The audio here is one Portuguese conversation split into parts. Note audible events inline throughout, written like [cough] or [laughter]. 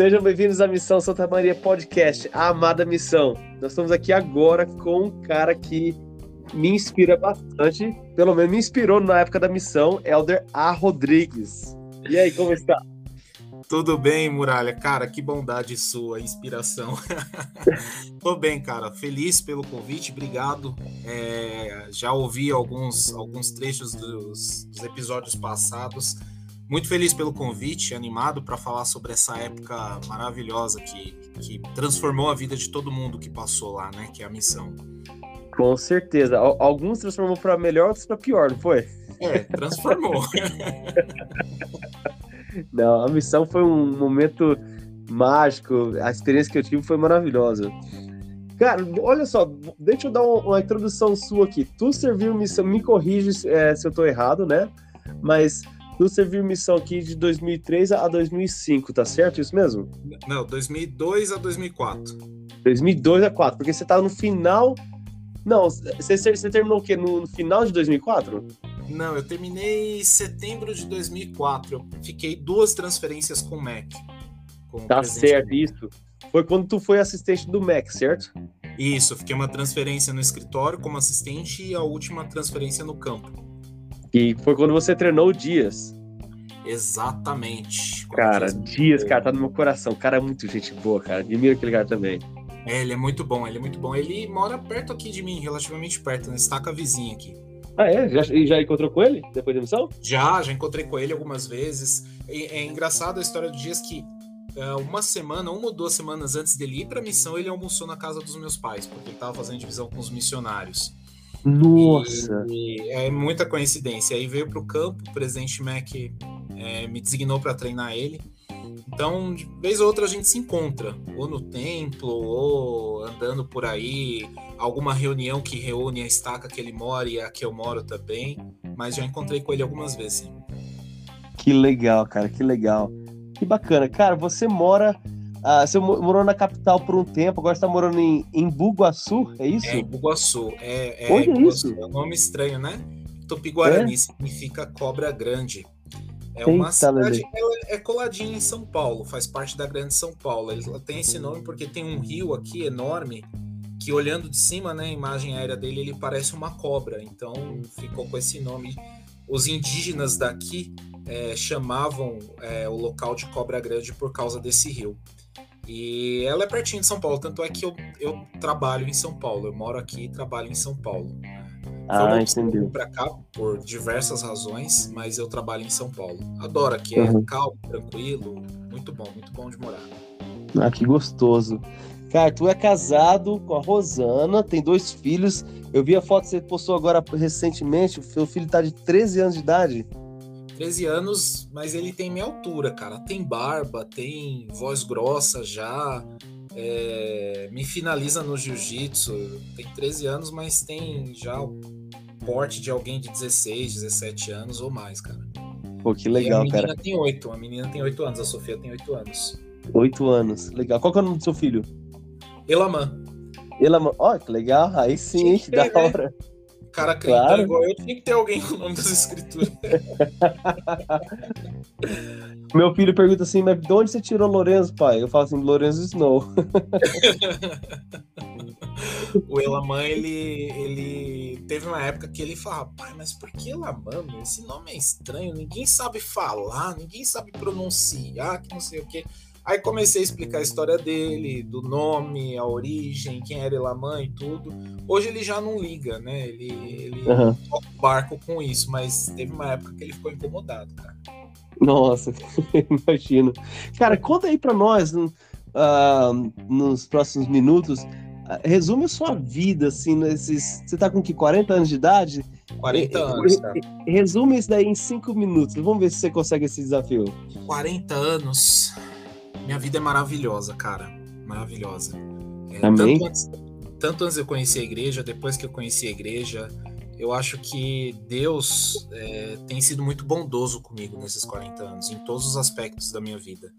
Sejam bem-vindos à Missão Santa Maria Podcast, a amada missão. Nós estamos aqui agora com um cara que me inspira bastante, pelo menos me inspirou na época da missão, Elder A. Rodrigues. E aí, como está? Tudo bem, Muralha? Cara, que bondade sua, inspiração. [laughs] Tô bem, cara. Feliz pelo convite, obrigado. É, já ouvi alguns, alguns trechos dos, dos episódios passados. Muito feliz pelo convite, animado para falar sobre essa época maravilhosa que, que transformou a vida de todo mundo que passou lá, né? Que é a missão. Com certeza. Alguns transformou para melhor, outros para pior, não foi? É, transformou. [laughs] Não, a missão foi um momento mágico. A experiência que eu tive foi maravilhosa. Cara, olha só, deixa eu dar uma introdução sua aqui. Tu serviu missão, me corrige é, se eu tô errado, né? Mas tu serviu missão aqui de 2003 a 2005, tá certo isso mesmo? Não, 2002 a 2004. 2002 a 2004, porque você tá no final. Não, você, você terminou o quê? No, no final de 2004? Não, eu terminei em setembro de 2004. Eu fiquei duas transferências com o Mac. Com tá certo, isso. Foi quando tu foi assistente do Mac, certo? Isso, fiquei uma transferência no escritório como assistente e a última transferência no campo. E foi quando você treinou o Dias. Exatamente. Cara, Dias, cara, tá no meu coração. O cara é muito gente boa, cara. Admiro aquele cara também. É, ele é muito bom, ele é muito bom. Ele mora perto aqui de mim, relativamente perto, na estaca vizinha aqui. Ah, é? Já, já encontrou com ele depois da missão? Já, já encontrei com ele algumas vezes. É, é engraçado a história do Dias que uh, uma semana, uma ou duas semanas antes dele ir pra missão, ele almoçou na casa dos meus pais, porque ele tava fazendo divisão com os missionários. Nossa! E, e é muita coincidência. Aí veio pro campo, o presidente Mac é, me designou para treinar ele. Então, de vez ou outra a gente se encontra, ou no templo, ou andando por aí, alguma reunião que reúne a estaca que ele mora e a que eu moro também, mas já encontrei com ele algumas vezes. Que legal, cara, que legal. Que bacana. Cara, você mora. Ah, você morou na capital por um tempo, agora está morando em, em Bugaçu, é isso? É, em Bugaçu. É, é, Onde é isso? É um nome estranho, né? Tupi-Guarani é? significa cobra grande. É uma Eita, cidade, ela é coladinha em São Paulo, faz parte da Grande São Paulo. Ela tem esse nome porque tem um rio aqui enorme que olhando de cima, né, a imagem aérea dele, ele parece uma cobra. Então ficou com esse nome. Os indígenas daqui é, chamavam é, o local de Cobra Grande por causa desse rio. E ela é pertinho de São Paulo, tanto é que eu, eu trabalho em São Paulo. Eu moro aqui e trabalho em São Paulo. Ah, entendi. para cá por diversas razões, mas eu trabalho em São Paulo. Adoro aqui, é uhum. calmo, tranquilo, muito bom, muito bom de morar. Ah, que gostoso. Cara, tu é casado com a Rosana, tem dois filhos. Eu vi a foto que você postou agora recentemente. O seu filho tá de 13 anos de idade. 13 anos, mas ele tem minha altura, cara. Tem barba, tem voz grossa já é, me finaliza no jiu-jitsu. Tem 13 anos, mas tem já o porte de alguém de 16, 17 anos ou mais, cara. Pô, que legal, cara. A menina cara. tem 8, a menina tem 8 anos, a Sofia tem 8 anos. 8 anos, legal. Qual que é o nome do seu filho? Elamã. Elamã, ó, oh, que legal, aí sim, que [laughs] da né? Cara crentão claro. igual eu, tinha que ter alguém com o nome das escrituras. [laughs] Meu filho pergunta assim, mas de onde você tirou Lorenzo, pai? Eu falo assim, Lorenzo Snow. [laughs] o Elamã, ele, ele teve uma época que ele falava, pai, mas por que Elamã? Esse nome é estranho, ninguém sabe falar, ninguém sabe pronunciar, que não sei o quê. Aí comecei a explicar a história dele, do nome, a origem, quem era Elamã e tudo. Hoje ele já não liga, né? Ele, ele uhum. toca o barco com isso, mas teve uma época que ele ficou incomodado, cara. Nossa, [laughs] imagino. Cara, conta aí pra nós, uh, nos próximos minutos, uh, resume a sua vida, assim, nesses... Você tá com que, 40 anos de idade? 40 anos, cara. Resume isso daí em 5 minutos. Vamos ver se você consegue esse desafio. 40 anos minha vida é maravilhosa, cara. Maravilhosa. É, Amém. Tanto antes, tanto antes eu conhecer a igreja, depois que eu conheci a igreja, eu acho que Deus é, tem sido muito bondoso comigo nesses 40 anos, em todos os aspectos da minha vida.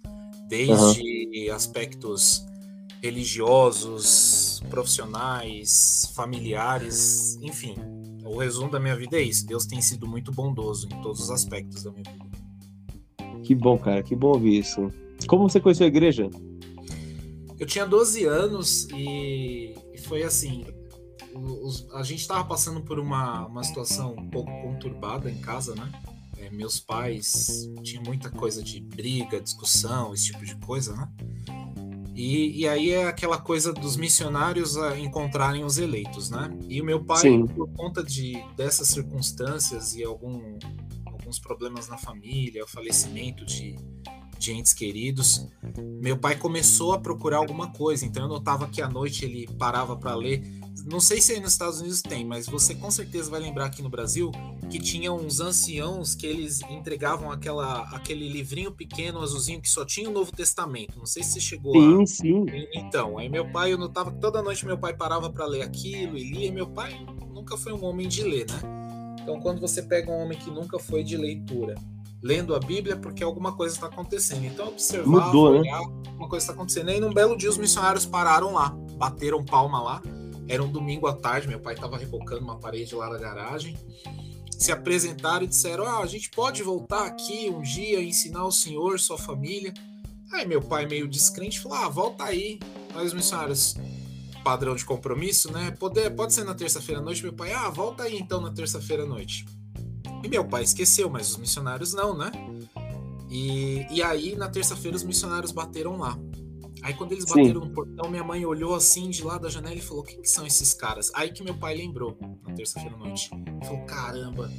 Desde uhum. aspectos religiosos, profissionais, familiares, enfim. O resumo da minha vida é isso. Deus tem sido muito bondoso em todos os aspectos da minha vida. Que bom, cara, que bom ouvir isso. Como você conheceu a igreja? Eu tinha 12 anos e foi assim. Os, a gente estava passando por uma, uma situação um pouco conturbada em casa, né? É, meus pais tinham muita coisa de briga, discussão, esse tipo de coisa, né? E, e aí é aquela coisa dos missionários a encontrarem os eleitos, né? E o meu pai, Sim. por conta de dessas circunstâncias e algum, alguns problemas na família, o falecimento de, de entes queridos, meu pai começou a procurar alguma coisa. Então eu notava que à noite ele parava para ler. Não sei se aí nos Estados Unidos tem, mas você com certeza vai lembrar aqui no Brasil que tinha uns anciãos que eles entregavam aquela, aquele livrinho pequeno, azulzinho, que só tinha o Novo Testamento. Não sei se você chegou sim, Sim, Então, aí meu pai, eu notava que toda noite meu pai parava para ler aquilo e lia. E meu pai nunca foi um homem de ler, né? Então, quando você pega um homem que nunca foi de leitura lendo a Bíblia porque alguma coisa está acontecendo. Então observar, Mudou, né? olhar, né? uma coisa está acontecendo. E aí num belo dia os missionários pararam lá, bateram palma lá. Era um domingo à tarde, meu pai estava rebocando uma parede lá da garagem. Se apresentaram e disseram: ah, a gente pode voltar aqui um dia e ensinar o senhor, sua família. Aí meu pai, meio descrente, falou: ah, volta aí. Mas os missionários, padrão de compromisso, né? Pode, pode ser na terça-feira à noite. Meu pai, ah, volta aí então na terça-feira à noite. E meu pai esqueceu, mas os missionários não, né? E, e aí, na terça-feira, os missionários bateram lá. Aí, quando eles bateram Sim. no portão, minha mãe olhou assim de lá da janela e falou: O que, são esses caras? Aí que meu pai lembrou, na terça-feira à noite. Ele falou: Caramba,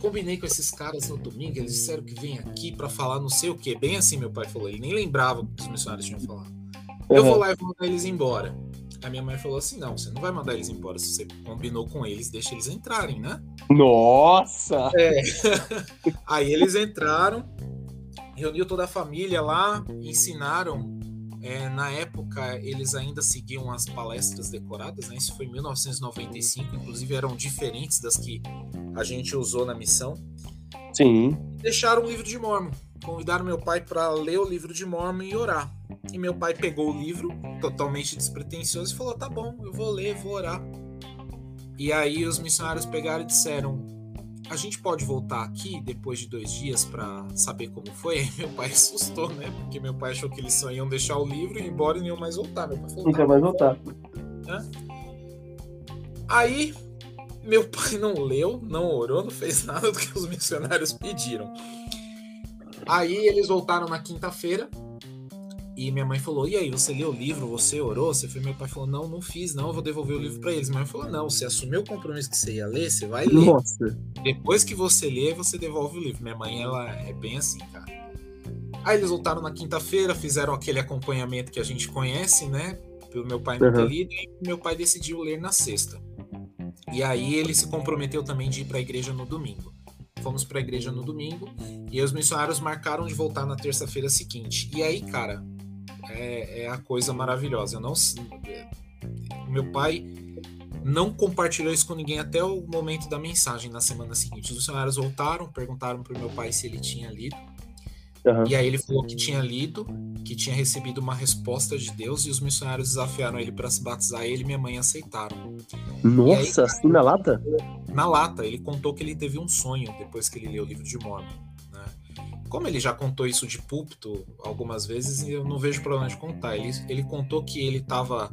combinei com esses caras no domingo, eles disseram que vem aqui para falar não sei o que. Bem assim, meu pai falou. Ele nem lembrava o que os missionários tinham falado. Uhum. Eu vou lá e vou mandar eles embora. A minha mãe falou assim: não, você não vai mandar eles embora. Se você combinou com eles, deixa eles entrarem, né? Nossa! É. [laughs] Aí eles entraram, reuniu toda a família lá, ensinaram. É, na época, eles ainda seguiam as palestras decoradas, né? Isso foi em 1995, inclusive eram diferentes das que a gente usou na missão. Sim. Deixaram o livro de Mormon. Convidaram meu pai para ler o livro de Mormon e orar. E meu pai pegou o livro, totalmente despretensioso, e falou: tá bom, eu vou ler, vou orar. E aí os missionários pegaram e disseram: a gente pode voltar aqui depois de dois dias para saber como foi? Aí [laughs] meu pai assustou, né? Porque meu pai achou que eles só iam deixar o livro e ir embora e não iam mais voltar. Meu pai falou: nunca tá, mais voltar. Né? Aí meu pai não leu, não orou, não fez nada do que os missionários pediram. Aí eles voltaram na quinta-feira e minha mãe falou: E aí, você leu o livro? Você orou? Você foi? Meu pai falou: Não, não fiz, não, eu vou devolver o livro para eles. Minha mãe falou: Não, você assumiu o compromisso que você ia ler, você vai ler. Nossa. Depois que você lê, você devolve o livro. Minha mãe, ela é bem assim, cara. Aí eles voltaram na quinta-feira, fizeram aquele acompanhamento que a gente conhece, né? Pelo meu pai não uhum. ter lido, e meu pai decidiu ler na sexta. E aí ele se comprometeu também de ir para a igreja no domingo. Fomos para a igreja no domingo e os missionários marcaram de voltar na terça-feira seguinte. E aí, cara, é, é a coisa maravilhosa. Eu não, meu pai não compartilhou isso com ninguém até o momento da mensagem na semana seguinte. Os missionários voltaram, perguntaram para o meu pai se ele tinha lido. Uhum. E aí ele falou que tinha lido, que tinha recebido uma resposta de Deus e os missionários desafiaram ele para se batizar. E ele e minha mãe aceitaram. Nossa, aí, assim na lata? Na lata. Ele contou que ele teve um sonho depois que ele leu o livro de Mormon. Como ele já contou isso de púlpito algumas vezes, eu não vejo problema de contar. Ele, ele contou que ele estava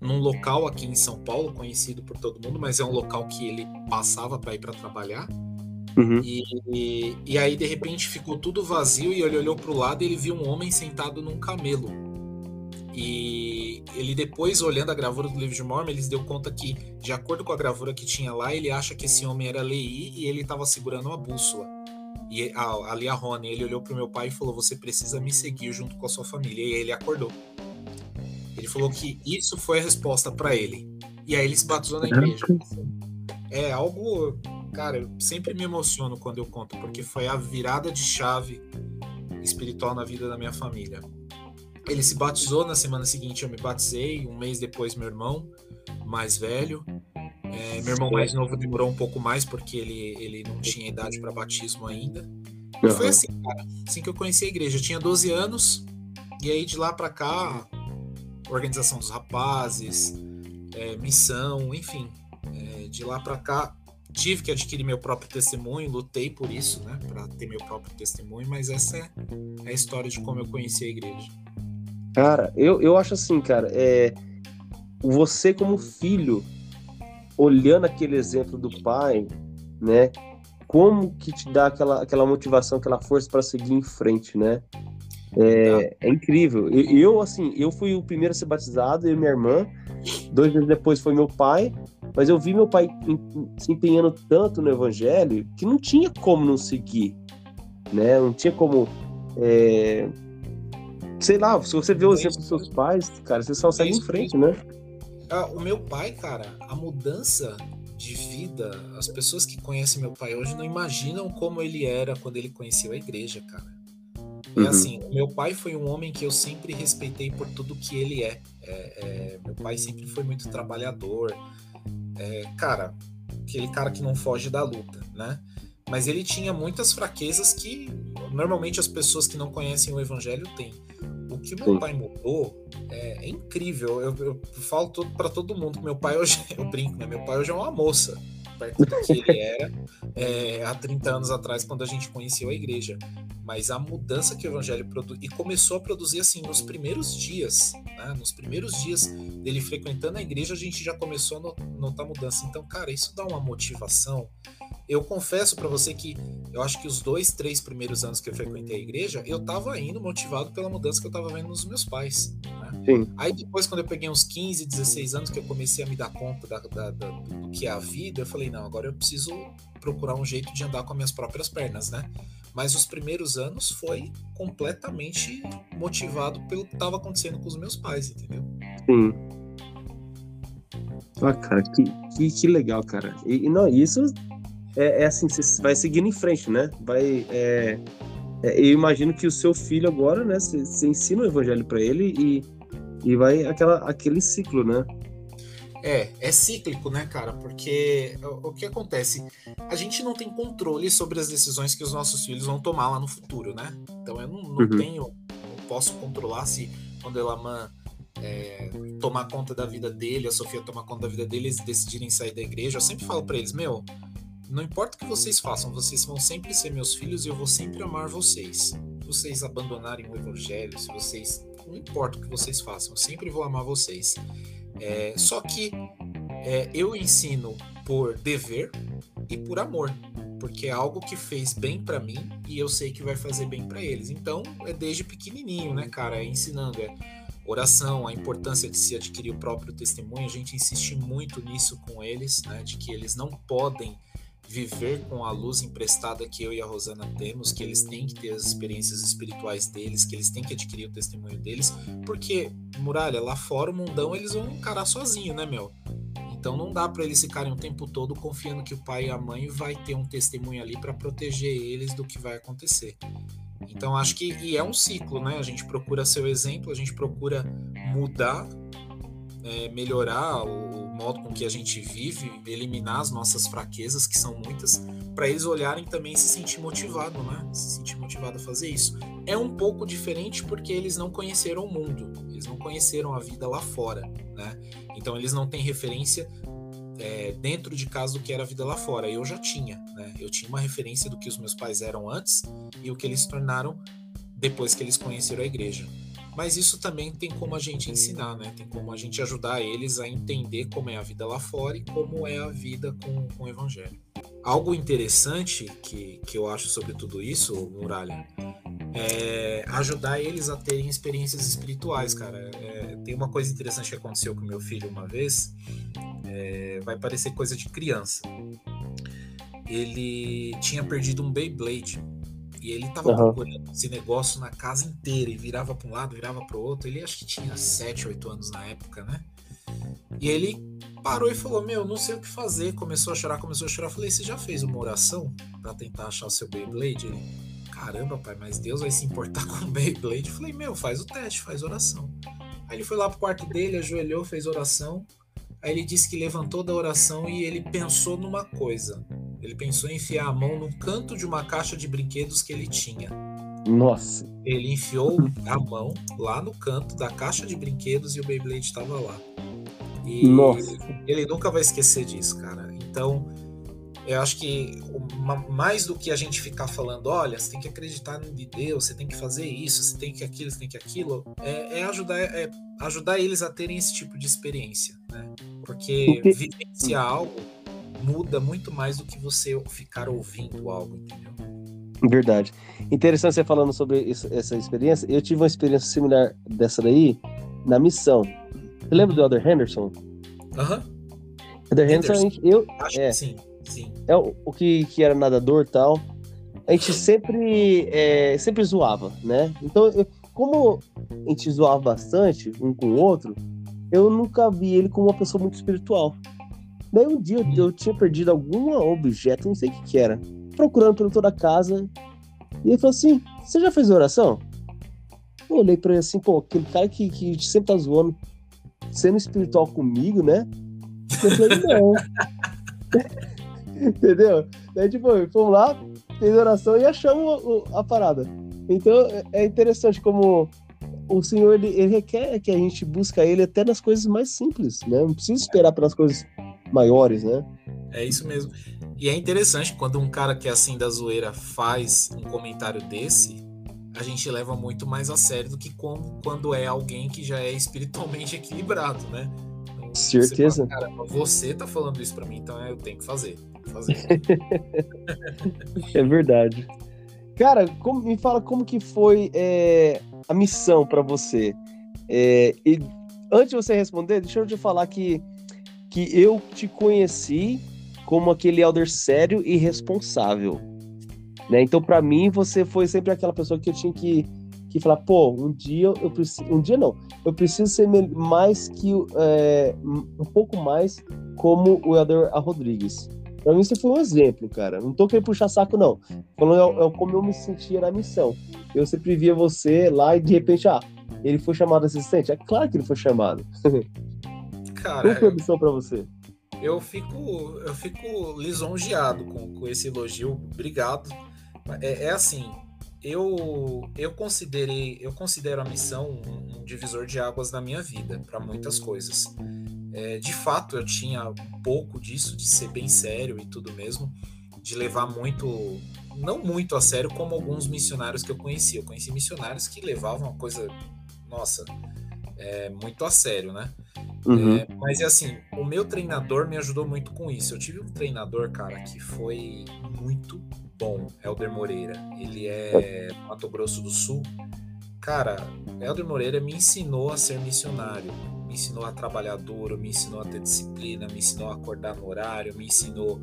num local aqui em São Paulo, conhecido por todo mundo, mas é um local que ele passava para ir para trabalhar. Uhum. E, e, e, aí, de repente, ficou tudo vazio e ele olhou para o lado e ele viu um homem sentado num camelo. E ele depois, olhando a gravura do livro de Mormon, ele deu conta que, de acordo com a gravura que tinha lá, ele acha que esse homem era Lei e ele estava segurando uma bússola. E a, ali a Rony, ele olhou para o meu pai e falou: Você precisa me seguir junto com a sua família. E aí ele acordou. Ele falou que isso foi a resposta para ele. E aí ele se batizou na igreja. É algo Cara, eu sempre me emociono quando eu conto, porque foi a virada de chave espiritual na vida da minha família. Ele se batizou na semana seguinte, eu me batizei, um mês depois, meu irmão mais velho. É, meu irmão mais novo demorou um pouco mais, porque ele, ele não tinha idade para batismo ainda. E foi assim, cara, assim que eu conheci a igreja. Eu tinha 12 anos, e aí de lá para cá, organização dos rapazes, é, missão, enfim. É, de lá para cá, tive que adquirir meu próprio testemunho, lutei por isso, né, para ter meu próprio testemunho, mas essa é, é a história de como eu conheci a igreja. Cara, eu, eu acho assim, cara, é, você como filho, olhando aquele exemplo do pai, né, como que te dá aquela, aquela motivação, aquela força para seguir em frente, né? É, é incrível. Eu, eu, assim, eu fui o primeiro a ser batizado, eu e minha irmã. Dois meses depois foi meu pai. Mas eu vi meu pai se empenhando tanto no evangelho que não tinha como não seguir, né? Não tinha como, é... sei lá, se você vê o exemplo dos seus pais, cara, você só segue em frente, né? Ah, o meu pai, cara, a mudança de vida, as pessoas que conhecem meu pai hoje não imaginam como ele era quando ele conheceu a igreja, cara. É uhum. assim, meu pai foi um homem que eu sempre respeitei por tudo que ele é. é, é meu pai sempre foi muito trabalhador, é, cara, aquele cara que não foge da luta, né? Mas ele tinha muitas fraquezas que normalmente as pessoas que não conhecem o evangelho têm. O que meu Sim. pai mudou é, é incrível. Eu, eu falo para todo mundo que meu pai hoje, [laughs] eu brinco, né? Meu pai hoje é uma moça perto do que ele era é, há 30 anos atrás, quando a gente conheceu a igreja. Mas a mudança que o evangelho produz, e começou a produzir assim, nos primeiros dias, né? nos primeiros dias dele frequentando a igreja, a gente já começou a notar mudança. Então, cara, isso dá uma motivação. Eu confesso para você que eu acho que os dois, três primeiros anos que eu frequentei a igreja, eu tava indo motivado pela mudança que eu tava vendo nos meus pais. Sim. Aí depois, quando eu peguei uns 15, 16 anos, que eu comecei a me dar conta da, da, da, do que é a vida, eu falei, não, agora eu preciso procurar um jeito de andar com as minhas próprias pernas, né? Mas os primeiros anos foi completamente motivado pelo que estava acontecendo com os meus pais, entendeu? Sim. Ah, cara, que, que, que legal, cara. E, não, isso é, é, assim, você vai seguindo em frente, né? Vai. É, é, eu imagino que o seu filho agora, né? Você ensina o evangelho para ele e e vai aquela, aquele ciclo, né? É, é cíclico, né, cara? Porque o, que acontece? A gente não tem controle sobre as decisões que os nossos filhos vão tomar lá no futuro, né? Então eu não, não uhum. tenho, não posso controlar se quando Elaman é, tomar conta da vida dele, a Sofia tomar conta da vida dele, eles decidirem sair da igreja. Eu sempre falo para eles, meu, não importa o que vocês façam, vocês vão sempre ser meus filhos e eu vou sempre amar vocês. Se vocês abandonarem o evangelho, se vocês não importa o que vocês façam, eu sempre vou amar vocês. É, só que é, eu ensino por dever e por amor, porque é algo que fez bem para mim e eu sei que vai fazer bem para eles. Então é desde pequenininho, né, cara? É ensinando, é oração, a importância de se adquirir o próprio testemunho. A gente insiste muito nisso com eles, né, de que eles não podem viver com a luz emprestada que eu e a Rosana temos, que eles têm que ter as experiências espirituais deles, que eles têm que adquirir o testemunho deles, porque, Muralha, lá fora o mundão eles vão encarar sozinho, né, meu? Então não dá para eles ficarem o tempo todo confiando que o pai e a mãe vai ter um testemunho ali para proteger eles do que vai acontecer. Então acho que e é um ciclo, né? A gente procura ser o exemplo, a gente procura mudar, é, melhorar o, modo com que a gente vive, eliminar as nossas fraquezas, que são muitas, para eles olharem também e se sentir motivado, né? Se sentir motivado a fazer isso. É um pouco diferente porque eles não conheceram o mundo, eles não conheceram a vida lá fora, né? Então eles não têm referência é, dentro de casa do que era a vida lá fora. Eu já tinha, né? Eu tinha uma referência do que os meus pais eram antes e o que eles se tornaram depois que eles conheceram a igreja. Mas isso também tem como a gente ensinar, né? Tem como a gente ajudar eles a entender como é a vida lá fora e como é a vida com, com o evangelho. Algo interessante que, que eu acho sobre tudo isso, Muralha, é ajudar eles a terem experiências espirituais, cara. É, tem uma coisa interessante que aconteceu com meu filho uma vez, é, vai parecer coisa de criança. Ele tinha perdido um Beyblade e ele tava uhum. procurando esse negócio na casa inteira e virava para um lado, virava para o outro. Ele acho que tinha 7, 8 anos na época, né? E ele parou e falou: Meu, não sei o que fazer. Começou a chorar, começou a chorar. Eu falei: Você já fez uma oração para tentar achar o seu Beyblade? Ele, caramba, pai, mas Deus vai se importar [laughs] com o Beyblade? Eu falei: Meu, faz o teste, faz oração. Aí ele foi lá pro quarto dele, ajoelhou, fez oração. Aí ele disse que levantou da oração e ele pensou numa coisa. Ele pensou em enfiar a mão no canto de uma caixa de brinquedos que ele tinha. Nossa. Ele enfiou a mão lá no canto da caixa de brinquedos e o Beyblade estava lá. E Nossa. ele nunca vai esquecer disso, cara. Então, eu acho que mais do que a gente ficar falando, olha, você tem que acreditar em Deus, você tem que fazer isso, você tem que aquilo, você tem que aquilo, é, é ajudar, é ajudar eles a terem esse tipo de experiência, né? Porque vivenciar algo muda muito mais do que você ficar ouvindo algo, entendeu? Verdade. Interessante você falando sobre isso, essa experiência. Eu tive uma experiência similar dessa daí na missão. Você lembra do Elder Henderson? Aham. Uhum. Elder Henderson, eu. Acho é, que sim, sim. É o, o que, que era nadador e tal. A gente sempre, é, sempre zoava, né? Então, eu, como a gente zoava bastante um com o outro, eu nunca vi ele como uma pessoa muito espiritual. Daí um dia eu tinha perdido algum objeto, não sei o que, que era, procurando por toda a casa. E ele falou assim: Você já fez oração? Eu olhei pra ele assim, pô, aquele cara que, que sempre tá zoando, sendo espiritual comigo, né? Eu falei, não. [laughs] Entendeu? Daí, tipo, fomos lá, fez oração e achamos a parada. Então, é interessante como o Senhor, ele, ele requer que a gente busca Ele até nas coisas mais simples, né? Não precisa esperar pelas coisas maiores, né? É isso mesmo. E é interessante quando um cara que é assim da zoeira faz um comentário desse, a gente leva muito mais a sério do que quando é alguém que já é espiritualmente equilibrado, né? Então, Certeza. Você, fala, você tá falando isso para mim, então eu tenho que fazer. fazer. [laughs] é verdade. Cara, como, me fala como que foi é, a missão para você. É, e antes de você responder, deixa eu te falar que que eu te conheci como aquele elder sério e responsável. Né? Então, para mim, você foi sempre aquela pessoa que eu tinha que, que falar, pô, um dia eu preciso. Um dia não. Eu preciso ser mais que. É, um pouco mais como o Elder Rodrigues. Pra mim, você foi um exemplo, cara. Não tô querendo puxar saco, não. Falando é, é como eu me sentia na missão. Eu sempre via você lá e de repente, ah, ele foi chamado assistente? É claro que ele foi chamado. [laughs] Cara, Qual foi a missão pra você? Eu fico, eu fico lisonjeado com, com esse elogio. Obrigado. É, é assim, eu eu considerei, eu considero a missão um, um divisor de águas na minha vida para muitas coisas. É, de fato, eu tinha um pouco disso, de ser bem sério e tudo mesmo, de levar muito, não muito a sério, como alguns missionários que eu conhecia. Eu conheci missionários que levavam a coisa, nossa, é, muito a sério, né? Uhum. É, mas é assim, o meu treinador me ajudou muito com isso. Eu tive um treinador, cara, que foi muito bom, Helder Moreira. Ele é Mato Grosso do Sul. Cara, Helder Moreira me ensinou a ser missionário, me ensinou a trabalhar duro, me ensinou a ter disciplina, me ensinou a acordar no horário, me ensinou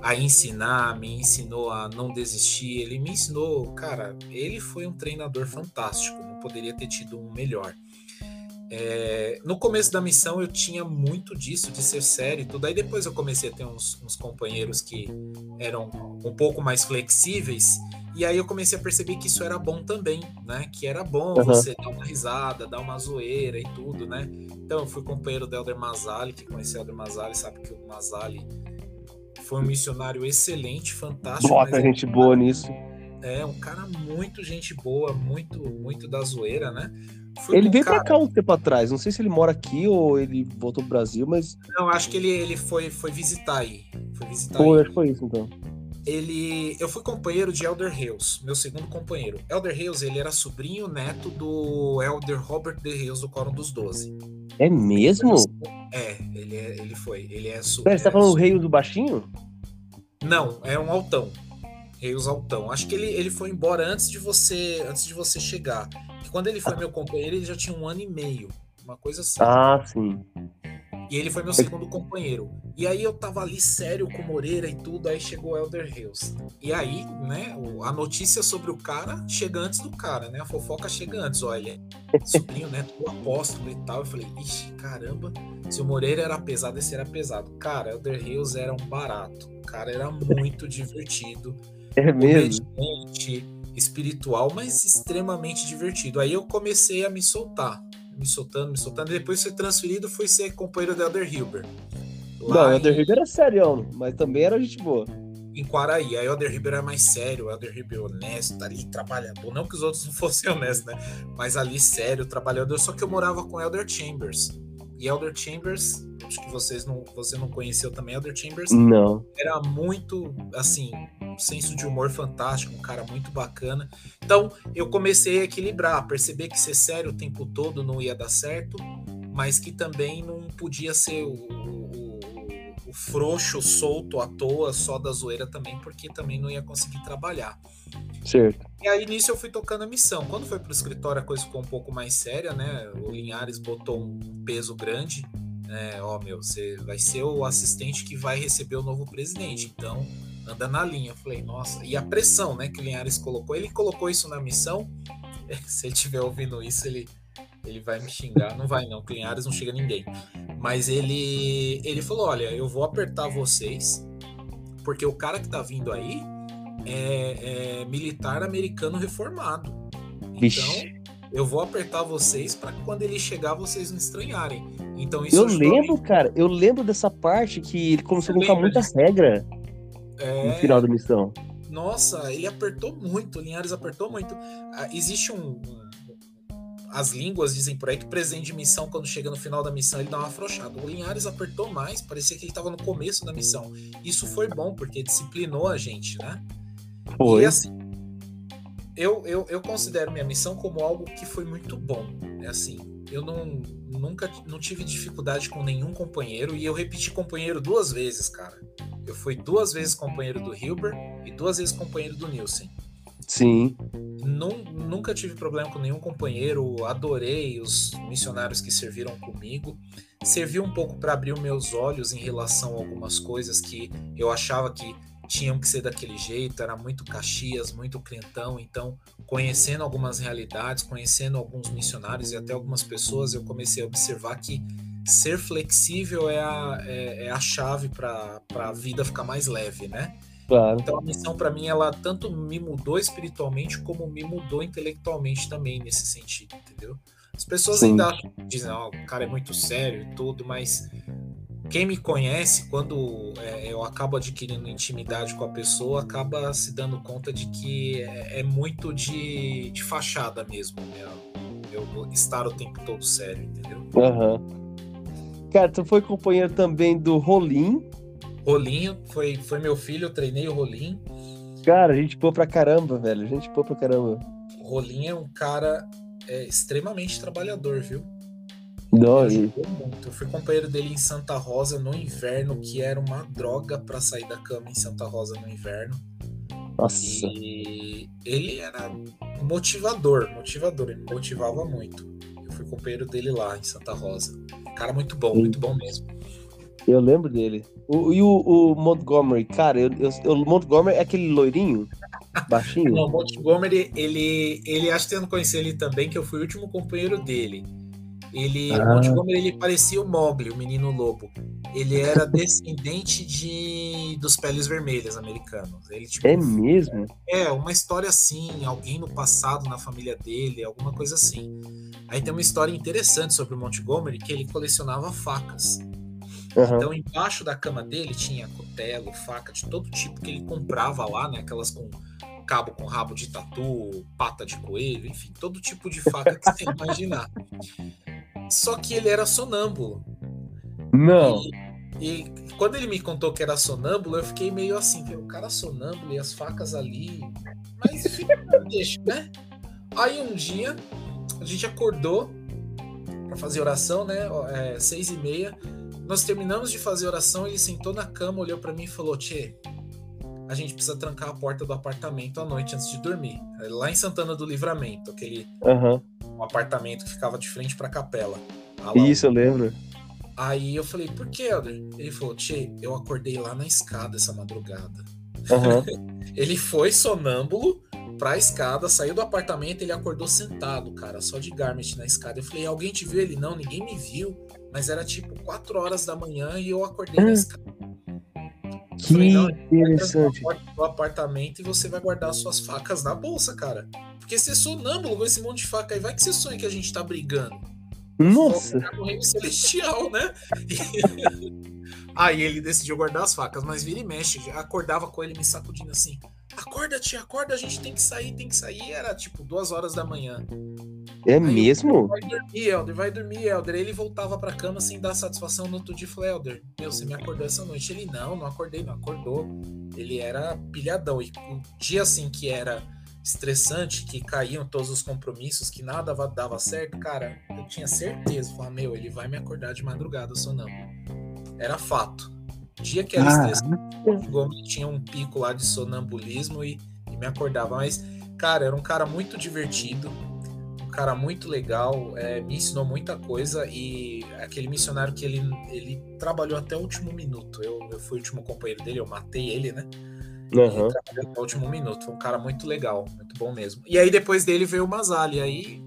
a ensinar, me ensinou a não desistir. Ele me ensinou, cara, ele foi um treinador fantástico, não poderia ter tido um melhor. É, no começo da missão eu tinha muito disso, de ser sério e tudo. Aí depois eu comecei a ter uns, uns, companheiros que eram um pouco mais flexíveis. E aí eu comecei a perceber que isso era bom também, né? Que era bom uhum. você dar uma risada, dar uma zoeira e tudo, né? Então eu fui companheiro do Elder Mazali, que conheceu o Elder Mazali, sabe que o Mazali foi um missionário excelente, fantástico. Bota gente é um boa nisso. É, um cara muito gente boa, muito, muito da zoeira, né? Ele veio cara. pra cá um tempo atrás. Não sei se ele mora aqui ou ele voltou pro Brasil, mas. Não, acho que ele, ele foi, foi visitar aí. Foi visitar Pô, aí. acho que foi isso então. Ele, eu fui companheiro de Elder Hales, meu segundo companheiro. Elder Hales, ele era sobrinho neto do Elder Robert de Hales do Quórum dos Doze. É mesmo? É, ele, é, ele foi. Ele é Pera, você tá falando o rei do baixinho? Não, é um altão. Reis altão. Acho que ele, ele foi embora antes de você antes de você chegar. Que quando ele foi meu companheiro, ele já tinha um ano e meio. Uma coisa assim. Ah, sim. E ele foi meu segundo companheiro. E aí eu tava ali sério com Moreira e tudo, aí chegou o Elder Hills. E aí, né, a notícia sobre o cara chega antes do cara, né? A fofoca chega antes. Olha, é [laughs] sobrinho, né, do apóstolo e tal. Eu falei, ixi, caramba, se o Moreira era pesado, esse era pesado. Cara, Elder Hills era um barato. O cara era muito divertido. É mesmo? espiritual, mas extremamente divertido. Aí eu comecei a me soltar, me soltando, me soltando. E depois fui transferido, fui ser companheiro do Elder Hilber. Não, o Elder. Hilber era sério, mas também era gente boa. Em Quaraí, aí o Elder Hilber era mais sério, o Elder Hilber honesto, ali trabalhador. Não que os outros não [laughs] fossem honestos, né? Mas ali sério, trabalhador. Só que eu morava com o Elder Chambers. E Elder Chambers, acho que vocês não, você não conheceu também Elder Chambers. Não. Era muito, assim, um senso de humor fantástico, um cara muito bacana. Então, eu comecei a equilibrar, perceber que ser sério o tempo todo não ia dar certo, mas que também não podia ser o, frouxo, solto à toa, só da zoeira também, porque também não ia conseguir trabalhar. Certo. E aí nisso eu fui tocando a missão. Quando foi pro escritório a coisa ficou um pouco mais séria, né? O Linhares botou um peso grande. É, ó, meu, você vai ser o assistente que vai receber o novo presidente. Então, anda na linha. Eu falei, nossa. E a pressão, né, que o Linhares colocou. Ele colocou isso na missão. [laughs] Se ele estiver ouvindo isso, ele, ele vai me xingar. Não vai, não. Com Linhares não chega ninguém. Mas ele, ele falou: olha, eu vou apertar vocês, porque o cara que tá vindo aí é, é militar americano reformado. Então, eu vou apertar vocês para quando ele chegar vocês não estranharem. Então isso Eu lembro, cara, eu lembro dessa parte que ele começou a colocar muita regra é... no final da missão. Nossa, ele apertou muito, o Linhares apertou muito. Ah, existe um, as línguas dizem por aí que o presidente de missão, quando chega no final da missão, ele dá uma afrouxada. O Linhares apertou mais, parecia que ele estava no começo da missão. Isso foi bom, porque disciplinou a gente, né? Foi. E assim, eu, eu, eu considero minha missão como algo que foi muito bom. É assim, eu não, nunca não tive dificuldade com nenhum companheiro e eu repeti companheiro duas vezes, cara. Eu fui duas vezes companheiro do Hilbert e duas vezes companheiro do Nielsen. Sim. Nunca tive problema com nenhum companheiro, adorei os missionários que serviram comigo. Serviu um pouco para abrir meus olhos em relação a algumas coisas que eu achava que tinham que ser daquele jeito, era muito Caxias, muito crentão, então conhecendo algumas realidades, conhecendo alguns missionários e até algumas pessoas, eu comecei a observar que ser flexível é a, é, é a chave para a vida ficar mais leve, né? Claro. Então a missão para mim ela tanto me mudou espiritualmente como me mudou intelectualmente também nesse sentido, entendeu? As pessoas Sim. ainda dizem, oh, o cara é muito sério e tudo, mas quem me conhece, quando é, eu acabo adquirindo intimidade com a pessoa, acaba se dando conta de que é, é muito de, de, fachada mesmo, né? Eu estar o tempo todo sério, entendeu? Uhum. Cara, tu foi companheiro também do Rolim, Rolinho, foi, foi meu filho, eu treinei o Rolinho. Cara, a gente pô pra caramba, velho. A gente pô pra caramba. O Rolinho é um cara é, extremamente trabalhador, viu? Não, eu, eu fui companheiro dele em Santa Rosa no inverno, que era uma droga para sair da cama em Santa Rosa no inverno. Nossa. E ele era motivador, motivador, ele me motivava muito. Eu fui companheiro dele lá em Santa Rosa. Cara muito bom, Sim. muito bom mesmo. Eu lembro dele. O, e o, o Montgomery, cara, eu, eu, o Montgomery é aquele loirinho? [laughs] Baixinho? Não, o Montgomery, ele, ele acho que eu não conheci ele também, que eu fui o último companheiro dele. Ele, ah. Montgomery, ele parecia o Mogli, o menino lobo. Ele era [laughs] descendente de dos peles vermelhas americanos. Ele, tipo, é mesmo? É, uma história assim, alguém no passado na família dele, alguma coisa assim. Aí tem uma história interessante sobre o Montgomery que ele colecionava facas. Uhum. Então, embaixo da cama dele tinha cutelo, faca de todo tipo que ele comprava lá, né? Aquelas com cabo com rabo de tatu, pata de coelho, enfim, todo tipo de faca que você [laughs] imaginar. Só que ele era sonâmbulo. Não. E, e, quando ele me contou que era sonâmbulo, eu fiquei meio assim, o cara sonâmbulo e as facas ali. Mas deixa, né? Aí um dia a gente acordou para fazer oração, né? É, seis e meia. Nós terminamos de fazer oração, ele sentou na cama, olhou para mim e falou: Tchê, a gente precisa trancar a porta do apartamento à noite antes de dormir. Lá em Santana do Livramento, aquele uhum. um apartamento que ficava de frente para a capela. Isso, eu lembro. Aí eu falei, por que, Helder? Ele falou, Tchê, eu acordei lá na escada essa madrugada. Uhum. [laughs] ele foi sonâmbulo pra escada, saiu do apartamento, ele acordou sentado, cara, só de garment na escada. Eu falei, alguém te viu? Ele, não, ninguém me viu. Mas era tipo 4 horas da manhã e eu acordei na escada. Que falei, interessante. No apartamento e você vai guardar suas facas na bolsa, cara. Porque você é sonâmbulo com esse monte de faca aí, vai que você sonha que a gente tá brigando. Nossa! No reino celestial, né? [laughs] aí ele decidiu guardar as facas, mas vira e mexe, acordava com ele me sacudindo assim: acorda, tia, acorda, a gente tem que sair, tem que sair. Era tipo duas horas da manhã. É Aí mesmo? vai dormir, Helder, vai dormir, Helder. Ele voltava pra cama sem dar satisfação no outro dia. Falei, Helder, meu, você me acordou essa noite? Ele, não, não acordei, não acordou. Ele era pilhadão. E o dia assim que era estressante, que caíam todos os compromissos, que nada dava certo, cara, eu tinha certeza. Falei, meu, ele vai me acordar de madrugada, não. Era fato. Dia que era ah. estressante, tinha um pico lá de sonambulismo e, e me acordava. Mas, cara, era um cara muito divertido cara muito legal, é, me ensinou muita coisa e aquele missionário que ele, ele trabalhou até o último minuto. Eu, eu fui o último companheiro dele, eu matei ele, né? Uhum. Ele até o último minuto. Foi um cara muito legal, muito bom mesmo. E aí depois dele veio o Masali, aí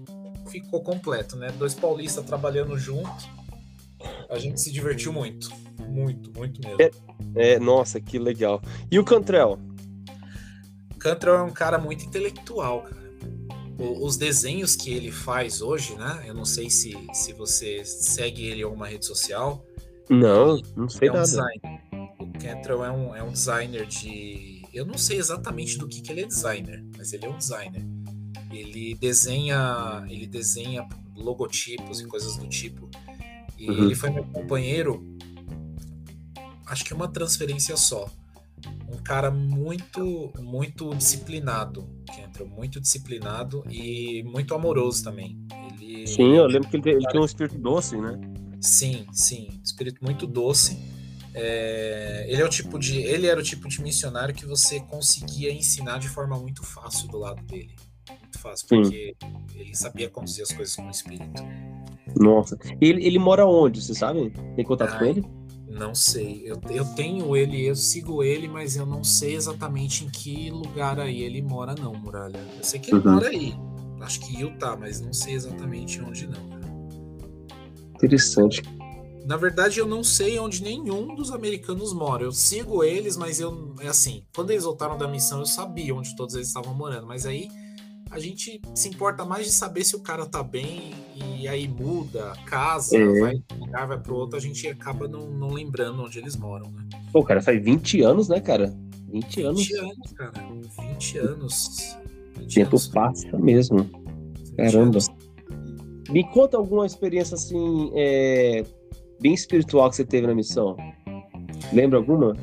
ficou completo, né? Dois paulistas trabalhando junto. A gente se divertiu muito. Muito, muito mesmo. É, é nossa, que legal. E o Cantrell? Cantrell é um cara muito intelectual, cara os desenhos que ele faz hoje, né? Eu não sei se, se você segue ele em alguma rede social. Não, não sei é um nada. Designer. O Cantrell é um, é um designer de. Eu não sei exatamente do que, que ele é designer, mas ele é um designer. Ele desenha, ele desenha logotipos e coisas do tipo. E uhum. ele foi meu companheiro, acho que uma transferência só um cara muito, muito disciplinado, que entrou muito disciplinado e muito amoroso também. Ele, sim, eu lembro que ele, ele tem um espírito doce, né? Sim, sim, espírito muito doce. É, ele é o tipo de, ele era o tipo de missionário que você conseguia ensinar de forma muito fácil do lado dele, muito fácil, porque sim. ele sabia conduzir as coisas com o espírito. Nossa, ele, ele mora onde? Você sabe? Tem contato Ai, com ele? Não sei. Eu, eu tenho ele, eu sigo ele, mas eu não sei exatamente em que lugar aí ele mora, não, Muralha. Eu sei que ele uhum. mora aí. Acho que Utah, mas não sei exatamente onde não. Interessante. Na verdade, eu não sei onde nenhum dos americanos mora. Eu sigo eles, mas eu. É assim, quando eles voltaram da missão, eu sabia onde todos eles estavam morando. Mas aí a gente se importa mais de saber se o cara tá bem e aí muda, casa, é. vai lugar, vai pro outro, a gente acaba não, não lembrando onde eles moram, né? Pô, cara, faz 20 anos, né, cara? 20 anos. 20 anos, cara. 20 anos. 20 Tempo anos. passa mesmo. Caramba. Anos. Me conta alguma experiência assim, é, bem espiritual que você teve na missão. Lembra alguma?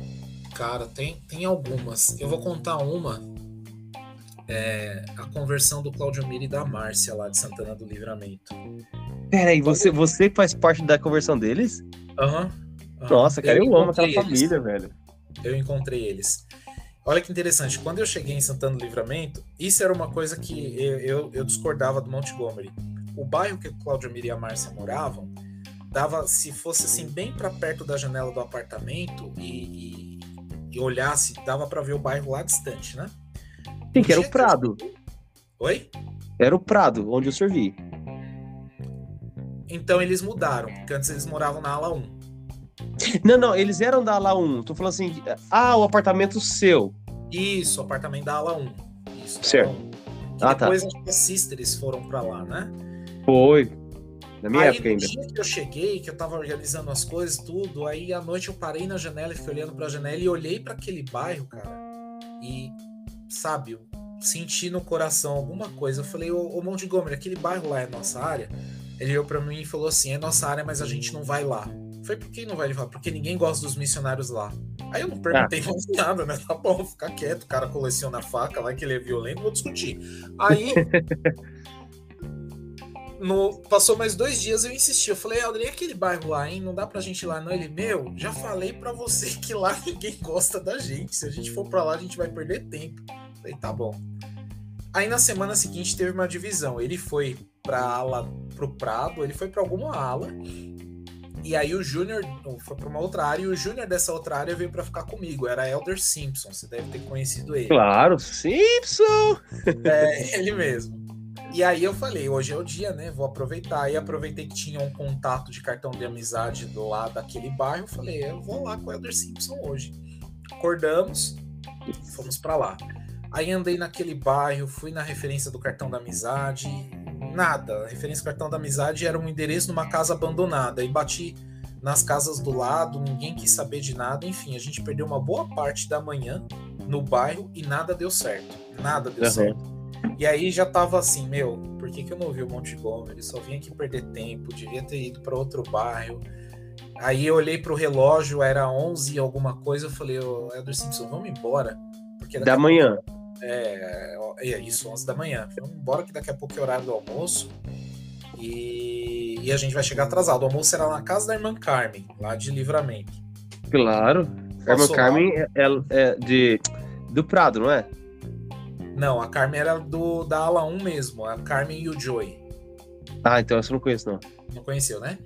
Cara, tem, tem algumas. Eu vou contar uma é, a conversão do Claudio Miri e da Márcia lá de Santana do Livramento. Peraí, você, você faz parte da conversão deles? Aham. Uhum, uhum. Nossa, cara, eu, eu amo aquela eles. família, velho. Eu encontrei eles. Olha que interessante, quando eu cheguei em Santana do Livramento, isso era uma coisa que eu, eu, eu discordava do Montgomery. O bairro que o Claudio Miri e a Márcia moravam, dava, se fosse assim, bem para perto da janela do apartamento e, e, e olhasse, dava para ver o bairro lá distante, né? Sim, que era o Prado. Oi? Era o Prado, onde eu servi. Então eles mudaram, porque antes eles moravam na ala 1. Não, não, eles eram da ala 1. Tô falando assim, ah, o apartamento seu. Isso, o apartamento da ala 1. Isso, certo. Ah, tá. depois tá. as Sisters foram pra lá, né? Foi. Na minha aí, época ainda. No dia que eu cheguei, que eu tava organizando as coisas, tudo, aí à noite eu parei na janela e fiquei olhando pra janela e olhei para aquele bairro, cara. E sabe, senti no coração alguma coisa. Eu falei, ô, ô Montgomery, aquele bairro lá é nossa área? Ele olhou para mim e falou assim: é nossa área, mas a gente não vai lá. Falei, por que não vai? Falou, porque ninguém gosta dos missionários lá. Aí eu não perguntei ah. [laughs] nada, né? Tá bom, ficar quieto, o cara coleciona faca, vai que ele é violento, vou discutir. Aí. [laughs] no, passou mais dois dias, eu insisti. Eu falei, Aldrin, aquele bairro lá, hein? Não dá pra gente ir lá, não. Ele, meu, já falei para você que lá [laughs] ninguém gosta da gente. Se a gente for para lá, a gente vai perder tempo. Falei, tá bom. Aí na semana seguinte teve uma divisão. Ele foi pra ala, pro Prado, ele foi para alguma ala. E aí o Júnior foi para uma outra área e o Júnior dessa outra área veio para ficar comigo. Era Elder Simpson, você deve ter conhecido ele. Claro, Simpson! É, [laughs] ele mesmo. E aí eu falei, hoje é o dia, né? Vou aproveitar. E aproveitei que tinha um contato de cartão de amizade do lado daquele bairro. Falei, eu vou lá com o Elder Simpson hoje. Acordamos, fomos para lá. Aí andei naquele bairro, fui na referência do cartão da amizade, nada. A referência do cartão da amizade era um endereço numa casa abandonada. E bati nas casas do lado, ninguém quis saber de nada. Enfim, a gente perdeu uma boa parte da manhã no bairro e nada deu certo. Nada deu uhum. certo. E aí já tava assim, meu, por que, que eu não vi o Montgomery? Só vim aqui perder tempo, devia ter ido para outro bairro. Aí eu olhei pro relógio, era 11 e alguma coisa, eu falei, ô, oh, Elder Simpson, vamos embora. Porque da manhã. É, é, isso, 11 da manhã. Vamos embora que daqui a pouco é horário do almoço. E, e a gente vai chegar atrasado. O almoço será na casa da irmã Carmen, lá de Livramento. Claro. A irmã Carmen é, é, é, de, do Prado, não é? Não, a Carmen era do, da ala 1 mesmo, a Carmen e o Joey. Ah, então essa eu não conheço, não. Não conheceu, né?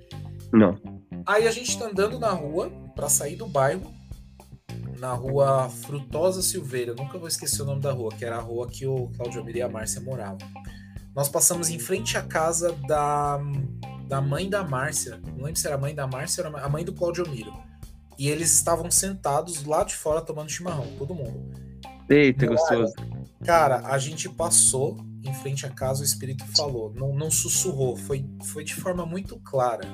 Não. Aí a gente tá andando na rua para sair do bairro, na rua Frutosa Silveira. Nunca vou esquecer o nome da rua, que era a rua que o Claudio Amir e a Márcia moravam. Nós passamos em frente à casa da, da mãe da Márcia. Não lembro se era a mãe da Márcia ou a mãe do Claudio Miro. E eles estavam sentados lá de fora tomando chimarrão, todo mundo. Eita, gostoso. Cara, a gente passou em frente à casa, o espírito falou, não, não sussurrou, foi, foi de forma muito clara.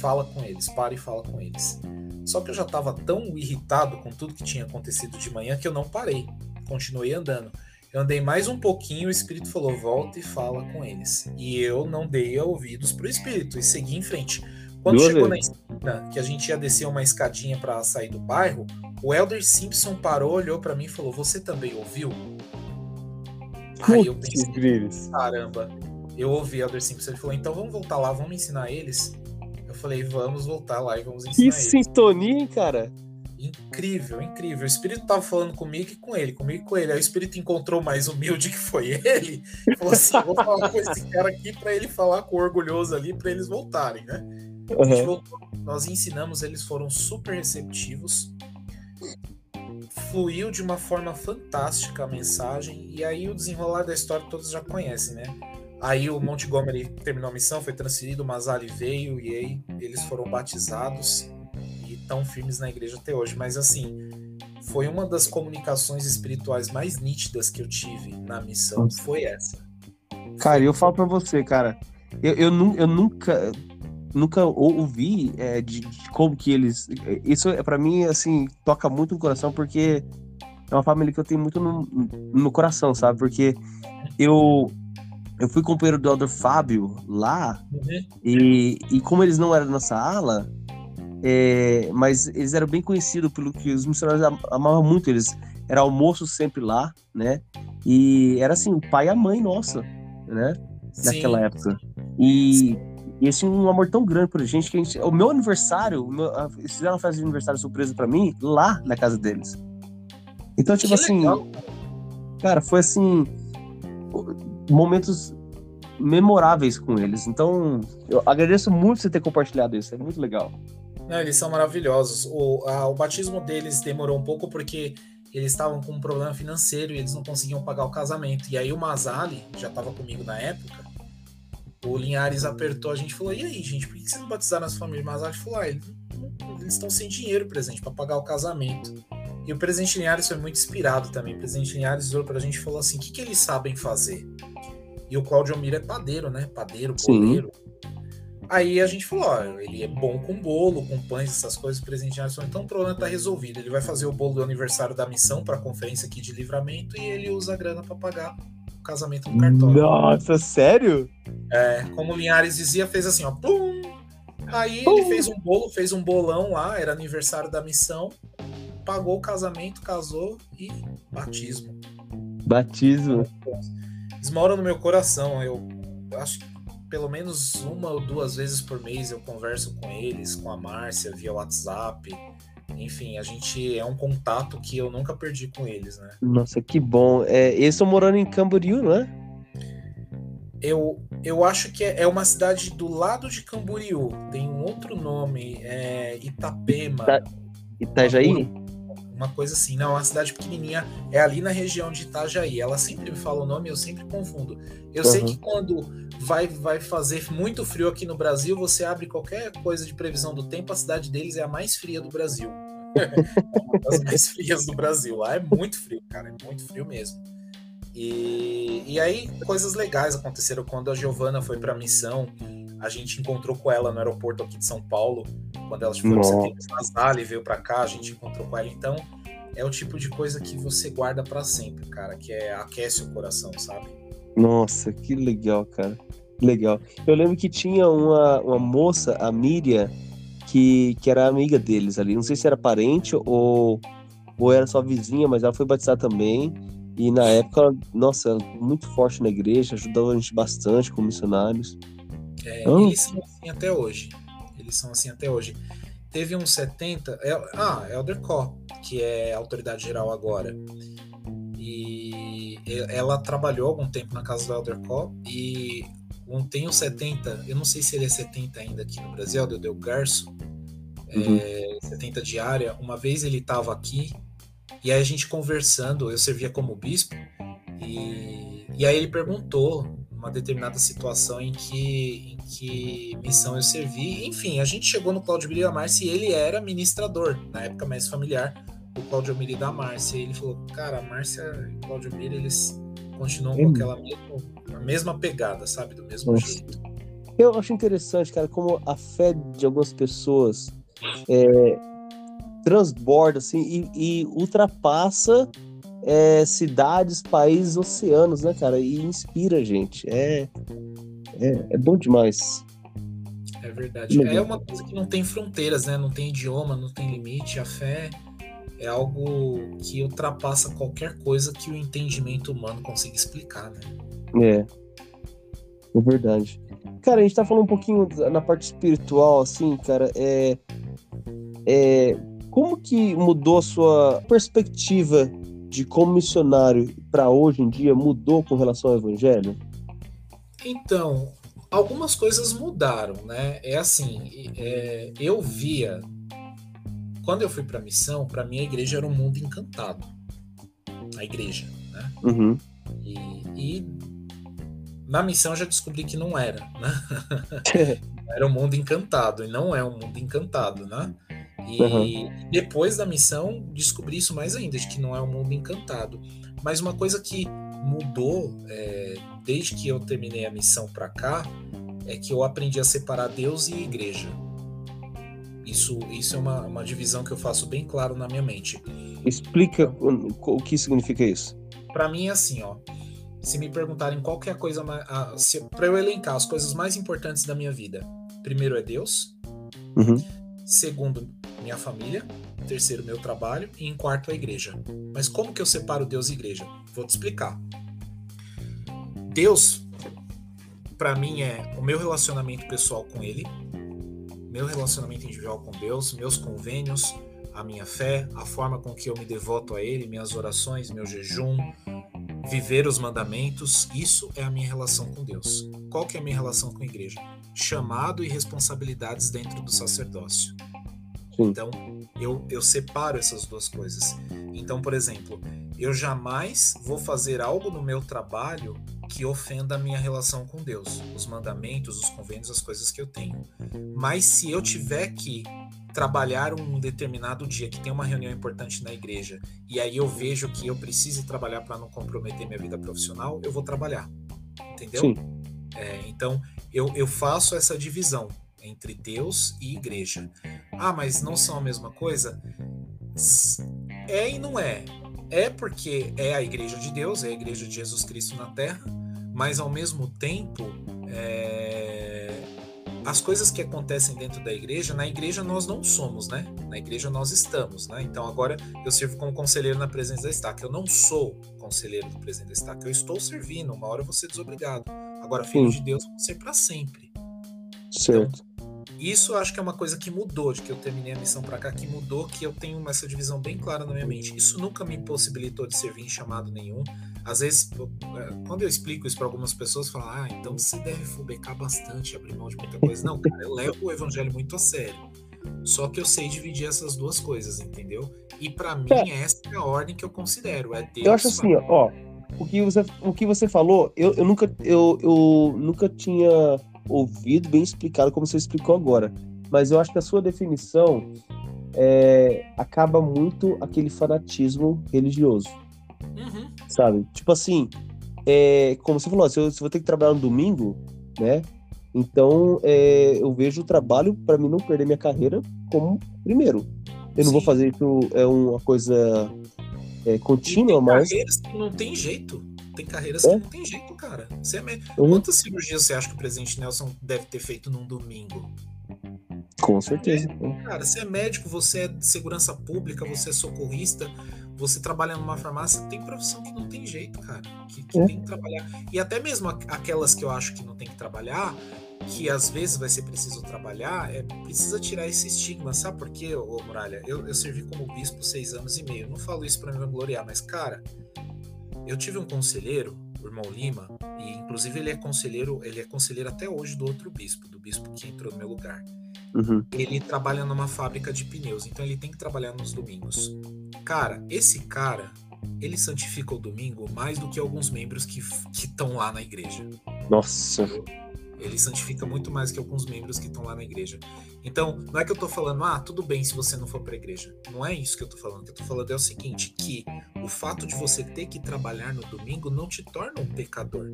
Fala com eles, para e fala com eles. Só que eu já estava tão irritado com tudo que tinha acontecido de manhã que eu não parei, continuei andando. Eu andei mais um pouquinho, o espírito falou: volta e fala com eles. E eu não dei ouvidos pro espírito e segui em frente. Quando Duas chegou vezes. na esquina, que a gente ia descer uma escadinha para sair do bairro, o Elder Simpson parou, olhou para mim e falou: Você também ouviu? Aí eu pensei, caramba, eu ouvi Elder Simpson. Ele falou, então vamos voltar lá, vamos ensinar eles. Falei, vamos voltar lá e vamos ensinar que. Que sintonia, hein, cara? Incrível, incrível. O espírito tava falando comigo e com ele, comigo e com ele. Aí o espírito encontrou mais humilde que foi ele. E falou assim: vou falar com esse cara aqui para ele falar com o orgulhoso ali, para eles voltarem, né? Uhum. Voltou, nós ensinamos, eles foram super receptivos fluiu de uma forma fantástica a mensagem, e aí o desenrolar da história todos já conhecem, né? Aí o Montgomery terminou a missão, foi transferido, o Mazali veio, e aí eles foram batizados e estão firmes na igreja até hoje. Mas assim, foi uma das comunicações espirituais mais nítidas que eu tive na missão, foi essa. Cara, eu falo para você, cara, eu, eu, eu nunca nunca ouvi é, de, de, como que eles. Isso é para mim assim toca muito no coração porque é uma família que eu tenho muito no, no coração, sabe? Porque eu eu fui companheiro do Elder Fábio lá uhum. e, e como eles não eram da nossa ala, é, mas eles eram bem conhecidos pelo que os missionários amavam muito eles. Era almoço sempre lá, né? E era assim, o pai e a mãe nossa, né? Naquela época. E e esse um amor tão grande pra gente que a gente. O meu aniversário, o meu, eles fizeram uma festa de aniversário surpresa pra mim lá na casa deles. Então, tipo que assim. Legal. Cara, foi assim. Momentos memoráveis com eles. Então, eu agradeço muito você ter compartilhado isso. É muito legal. Não, eles são maravilhosos. O, a, o batismo deles demorou um pouco porque eles estavam com um problema financeiro e eles não conseguiam pagar o casamento. E aí o Mazali, já estava comigo na época, o Linhares apertou a gente e falou: E aí, gente, por que vocês não batizaram as famílias? Mas a gente falou: ah, eles estão sem dinheiro presente para pagar o casamento. E o presidente Linhares foi muito inspirado também. O presidente Linhares olhou pra gente e falou assim: o que, que eles sabem fazer? E o Claudio Mira é padeiro, né? Padeiro, boleiro. Aí a gente falou: ó, ele é bom com bolo, com pães, essas coisas. O falou: então o problema tá resolvido. Ele vai fazer o bolo do aniversário da missão para a conferência aqui de livramento e ele usa a grana para pagar casamento no cartório. Nossa, sério? É, como o Linhares dizia, fez assim, ó, pum! Aí pum. ele fez um bolo, fez um bolão lá, era aniversário da missão, pagou o casamento, casou e batismo. Batismo. Eles moram no meu coração, eu acho que pelo menos uma ou duas vezes por mês eu converso com eles, com a Márcia via WhatsApp. Enfim, a gente é um contato que eu nunca perdi com eles, né? Nossa, que bom. É, eles estão morando em Camboriú, não é? Eu, eu acho que é, é uma cidade do lado de Camboriú. Tem um outro nome, é Itapema. Ita Itajaí? Uma coisa assim. Não, é uma cidade pequenininha. É ali na região de Itajaí. Ela sempre me fala o nome, eu sempre confundo. Eu uhum. sei que quando vai, vai fazer muito frio aqui no Brasil, você abre qualquer coisa de previsão do tempo, a cidade deles é a mais fria do Brasil. [laughs] as mais frias do Brasil. Lá é muito frio, cara, é muito frio mesmo. E, e aí, coisas legais aconteceram quando a Giovana foi para a missão. A gente encontrou com ela no aeroporto aqui de São Paulo, quando ela foi para e veio para cá, a gente encontrou com ela. Então, é o tipo de coisa que você guarda para sempre, cara, que é aquece o coração, sabe? Nossa, que legal, cara. Legal. Eu lembro que tinha uma, uma moça, a Miriam, que, que era amiga deles ali. Não sei se era parente ou, ou era só vizinha, mas ela foi batizada também. E na época, nossa, muito forte na igreja, ajudava a gente bastante como missionários. É, eles são assim até hoje. Eles são assim até hoje. Teve uns 70. É, ah, Elder Co, que é autoridade geral agora. E ela trabalhou algum tempo na casa do Elder Co. E um, tem uns 70, eu não sei se ele é 70 ainda aqui no Brasil, do Del Garço. Uhum. É, 70 diária. Uma vez ele estava aqui e aí a gente conversando, eu servia como bispo, e, e aí ele perguntou uma determinada situação em que, em que missão eu servi. Enfim, a gente chegou no Claudio Miri da Márcia e ele era ministrador, na época mais familiar, o Claudio Miri da Márcia. E ele falou, cara, a Márcia e o Claudio Miri, eles continuam com aquela mesma, a mesma pegada, sabe? Do mesmo Nossa. jeito. Eu acho interessante, cara, como a fé de algumas pessoas é, transborda assim e, e ultrapassa é, cidades, países, oceanos, né, cara? E inspira a gente. É, é, é bom demais. É verdade. É uma coisa que não tem fronteiras, né? Não tem idioma, não tem limite. A fé é algo que ultrapassa qualquer coisa que o entendimento humano consiga explicar, né? É. É verdade. Cara, a gente tá falando um pouquinho na parte espiritual, assim, cara. É. É. Como que mudou a sua perspectiva de como missionário para hoje em dia mudou com relação ao evangelho? Então, algumas coisas mudaram, né? É assim, é, eu via quando eu fui para missão, para mim a igreja era um mundo encantado, a igreja, né? Uhum. E, e, na missão eu já descobri que não era, né? [laughs] era um mundo encantado e não é um mundo encantado, né? E uhum. depois da missão, descobri isso mais ainda, de que não é um mundo encantado. Mas uma coisa que mudou é, desde que eu terminei a missão para cá é que eu aprendi a separar Deus e igreja. Isso, isso é uma, uma divisão que eu faço bem claro na minha mente. Explica o, que significa isso. Para mim é assim, ó. Se me perguntarem qual é a coisa para eu elencar as coisas mais importantes da minha vida, primeiro é Deus. Uhum. Segundo, minha família. Terceiro, meu trabalho. E em quarto, a igreja. Mas como que eu separo Deus e igreja? Vou te explicar. Deus, para mim, é o meu relacionamento pessoal com Ele, meu relacionamento individual com Deus, meus convênios, a minha fé, a forma com que eu me devoto a Ele, minhas orações, meu jejum, viver os mandamentos, isso é a minha relação com Deus. Qual que é a minha relação com a igreja? Chamado e responsabilidades dentro do sacerdócio. Então, eu, eu separo essas duas coisas. Então, por exemplo, eu jamais vou fazer algo no meu trabalho que ofenda a minha relação com Deus, os mandamentos, os convênios, as coisas que eu tenho. Mas se eu tiver que trabalhar um determinado dia que tem uma reunião importante na igreja e aí eu vejo que eu preciso trabalhar para não comprometer minha vida profissional, eu vou trabalhar. Entendeu? Sim. É, então eu, eu faço essa divisão entre Deus e igreja. Ah, mas não são a mesma coisa? É e não é. É porque é a igreja de Deus, é a igreja de Jesus Cristo na terra, mas ao mesmo tempo, é... as coisas que acontecem dentro da igreja, na igreja nós não somos, né? Na igreja nós estamos, né? Então agora eu sirvo como conselheiro na presença da estaca. Eu não sou conselheiro do presidente da estaca, eu estou servindo, uma hora eu vou ser desobrigado. Agora, filho Sim. de Deus, vou ser para sempre. Certo. Então, isso acho que é uma coisa que mudou, de que eu terminei a missão para cá, que mudou, que eu tenho essa divisão bem clara na minha mente. Isso nunca me impossibilitou de servir em chamado nenhum. Às vezes, é, quando eu explico isso para algumas pessoas, falam, ah, então você deve fubecar bastante, abrir mão de muita coisa. Não, cara, eu levo o evangelho muito a sério. Só que eu sei dividir essas duas coisas, entendeu? E para mim, é. essa é a ordem que eu considero. É Deus, eu acho assim, ó, o que você, o que você falou, eu, eu, nunca, eu, eu nunca tinha ouvido bem explicado como você explicou agora. Mas eu acho que a sua definição é, acaba muito aquele fanatismo religioso. Uhum. Sabe? Tipo assim, é, como você falou, se eu, se eu vou ter que trabalhar no domingo, né? Então é, eu vejo o trabalho para mim não perder minha carreira como primeiro. Eu Sim. não vou fazer isso é uma coisa é, contínua, mas não tem jeito. Tem carreiras é? que não tem jeito, cara. Você é me... uhum. Quantas cirurgias você acha que o presidente Nelson deve ter feito num domingo? Com certeza. Cara, você é médico, você é de segurança pública, você é socorrista, você trabalha numa farmácia, tem profissão que não tem jeito, cara. Que, que é. tem que trabalhar. E até mesmo aquelas que eu acho que não tem que trabalhar, que às vezes vai ser preciso trabalhar, é precisa tirar esse estigma, sabe por quê, ô Muralha? Eu, eu servi como bispo seis anos e meio. Não falo isso para me gloriar, mas, cara, eu tive um conselheiro, o irmão Lima, e inclusive ele é conselheiro, ele é conselheiro até hoje do outro bispo, do bispo que entrou no meu lugar. Uhum. Ele trabalha numa fábrica de pneus, então ele tem que trabalhar nos domingos. Cara, esse cara, ele santifica o domingo mais do que alguns membros que estão lá na igreja. Nossa. Ele santifica muito mais que alguns membros que estão lá na igreja. Então, não é que eu tô falando, ah, tudo bem se você não for pra igreja. Não é isso que eu tô falando. O que eu tô falando é o seguinte: que o fato de você ter que trabalhar no domingo não te torna um pecador.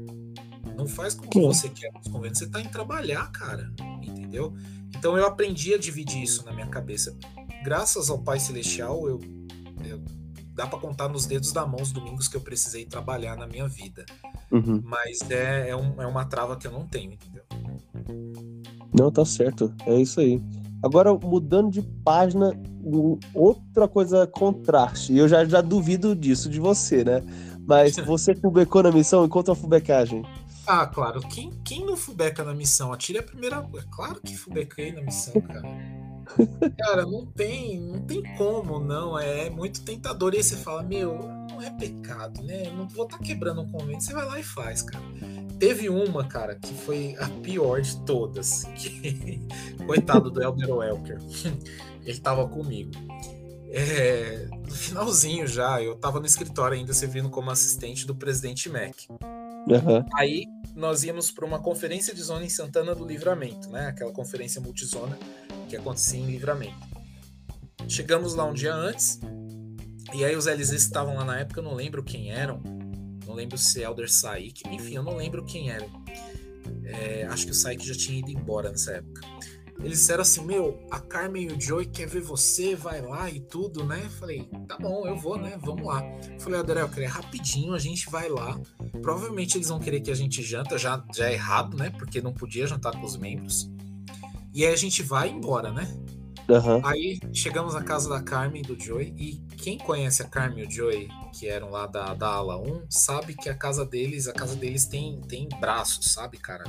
Não faz com que você quer nos conventos. Você tá em trabalhar, cara. Entendeu? Então eu aprendi a dividir isso na minha cabeça. Graças ao Pai Celestial, eu, eu dá para contar nos dedos da mão os domingos que eu precisei trabalhar na minha vida. Uhum. Mas é, é, um, é uma trava que eu não tenho, entendeu? Não, tá certo. É isso aí. Agora, mudando de página, outra coisa contraste. E eu já, já duvido disso de você, né? Mas [laughs] você fubecou na missão enquanto a fubecagem? Ah, claro. Quem, quem não fubeca na missão? Atire a primeira. É claro que fubequei na missão, cara. [laughs] Cara, não tem, não tem como, não. É muito tentador. E aí você fala, meu, não é pecado, né? Eu não vou estar tá quebrando um convento. Você vai lá e faz, cara. Teve uma, cara, que foi a pior de todas. [laughs] Que... Coitado do Elder Welker. [laughs] Ele tava comigo. É, no finalzinho já, eu tava no escritório ainda servindo como assistente do presidente Mac. Uhum. Aí nós íamos para uma conferência de zona em Santana do Livramento, né? Aquela conferência multizona que acontecia em Livramento. Chegamos lá um dia antes, e aí os LZs que estavam lá na época, eu não lembro quem eram, não lembro se é Elder Saik, enfim, eu não lembro quem era. É, acho que o Saik já tinha ido embora nessa época. Eles disseram assim: Meu, a Carmen e o Joey quer ver você, vai lá e tudo, né? Falei: Tá bom, eu vou, né? Vamos lá. Falei: Adriel, é rapidinho, a gente vai lá. Provavelmente eles vão querer que a gente janta, já, já é errado, né? Porque não podia jantar com os membros. E aí a gente vai embora, né? Uhum. Aí chegamos na casa da Carmen e do Joey. E quem conhece a Carmen e o Joey, que eram lá da, da ala 1, sabe que a casa deles, a casa deles tem, tem braços, sabe, cara?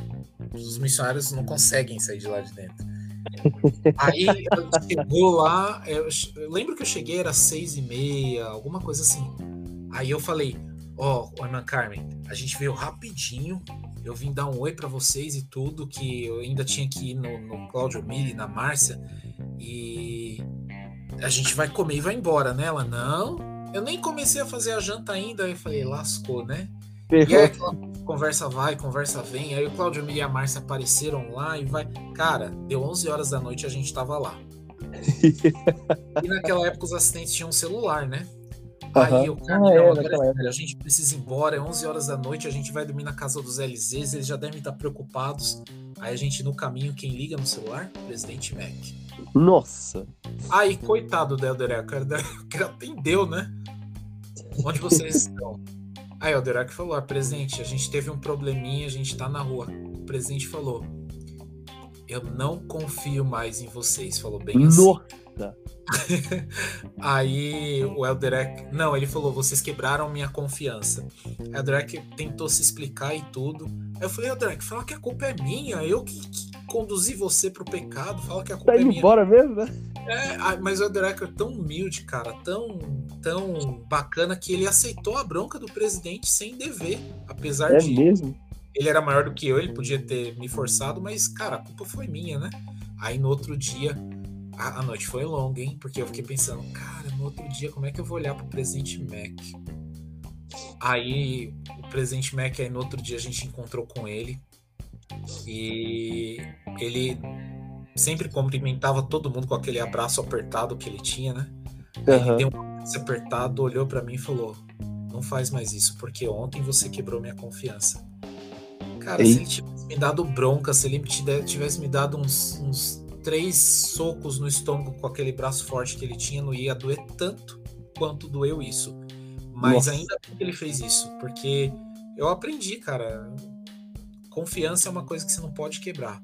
Os missionários não conseguem sair de lá de dentro. Aí chegou lá, eu, eu, lembro que eu cheguei, era seis e meia, alguma coisa assim. Aí eu falei, ó, oh, irmã Carmen, a gente veio rapidinho, eu vim dar um oi para vocês e tudo, que eu ainda tinha que ir no, no Claudio Mili, na Márcia, e a gente vai comer e vai embora, né? Ela, não, eu nem comecei a fazer a janta ainda, aí eu falei, lascou, né? E aí conversa vai, conversa vem. Aí o Claudio e a Márcia apareceram lá e vai. Cara, deu 11 horas da noite e a gente tava lá. [laughs] e naquela época os assistentes tinham um celular, né? Aí o cara, ah, é, a gente precisa ir embora, é 11 horas da noite, a gente vai dormir na casa dos LZs, eles já devem estar preocupados. Aí a gente no caminho, quem liga no celular? Presidente Mac. Nossa! Aí, coitado do Elder o cara atendeu, né? Onde vocês estão? Aí o Derac falou: ah, presidente, a gente teve um probleminha, a gente tá na rua. O presidente falou: Eu não confio mais em vocês. Falou bem assim. Nossa. [laughs] Aí o Elderek. Não, ele falou: vocês quebraram minha confiança. Elderek tentou se explicar e tudo. Aí eu falei: Elderek, fala que a culpa é minha. Eu que, que conduzi você pro pecado. Fala que a culpa tá é minha. embora mesmo, né? É, mas o Elderek é tão humilde, cara. Tão tão bacana que ele aceitou a bronca do presidente sem dever, apesar é de mesmo? ele era maior do que eu, ele podia ter me forçado, mas cara, a culpa foi minha, né? Aí no outro dia a, a noite foi longa, hein? Porque eu fiquei pensando, cara, no outro dia como é que eu vou olhar pro presidente Mac? Aí o presidente Mac aí no outro dia a gente encontrou com ele e ele sempre cumprimentava todo mundo com aquele abraço apertado que ele tinha, né? Uhum. Ele deu um se apertado, olhou para mim e falou: Não faz mais isso, porque ontem você quebrou minha confiança. Cara, Ei. se ele tivesse me dado bronca, se ele tivesse me dado uns, uns três socos no estômago com aquele braço forte que ele tinha, não ia doer tanto quanto doeu isso. Mas Nossa. ainda bem que ele fez isso, porque eu aprendi, cara. Confiança é uma coisa que você não pode quebrar.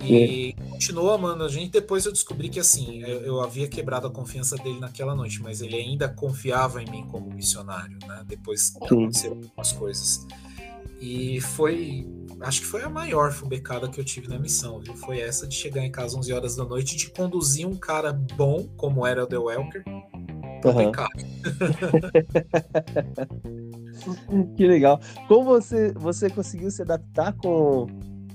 E é. continua mano. A gente depois eu descobri que assim, eu, eu, havia quebrado a confiança dele naquela noite, mas ele ainda confiava em mim como missionário, né? Depois que aconteceram algumas coisas. E foi, acho que foi a maior fubecada que eu tive na missão, viu? Foi essa de chegar em casa 11 horas da noite e de conduzir um cara bom, como era o The Welker, uhum. [laughs] que legal. Como você, você conseguiu se adaptar com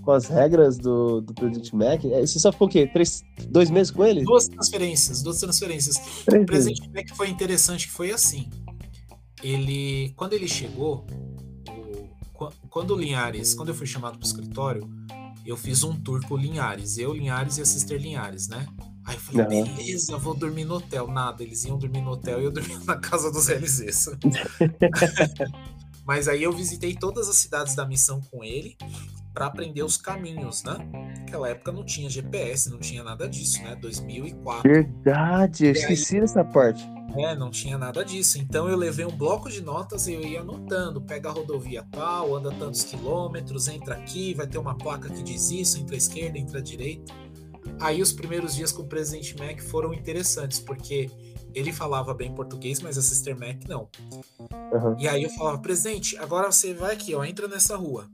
com as regras do, do Presidente Mac. É, você só ficou o quê? Três, dois meses com ele? Duas transferências, duas transferências. Três o Presidente Mac foi interessante que foi assim. Ele, quando ele chegou, quando o Linhares, quando eu fui chamado para o escritório, eu fiz um tour com o Linhares, eu, Linhares e a Sister Linhares, né? Aí eu falei, Não. beleza, vou dormir no hotel. Nada, eles iam dormir no hotel e eu dormia [laughs] na casa dos LZs. [laughs] Mas aí eu visitei todas as cidades da missão com ele para aprender os caminhos, né? Naquela época não tinha GPS, não tinha nada disso, né? 2004. Verdade, eu esqueci aí, essa parte. É, não tinha nada disso. Então eu levei um bloco de notas e eu ia anotando. Pega a rodovia tal, anda tantos quilômetros, entra aqui, vai ter uma placa que diz isso, entra à esquerda, entra à direita. Aí os primeiros dias com o presidente Mac foram interessantes, porque ele falava bem português, mas a Sister Mac não. Uhum. E aí eu falava, presidente, agora você vai aqui, ó, entra nessa rua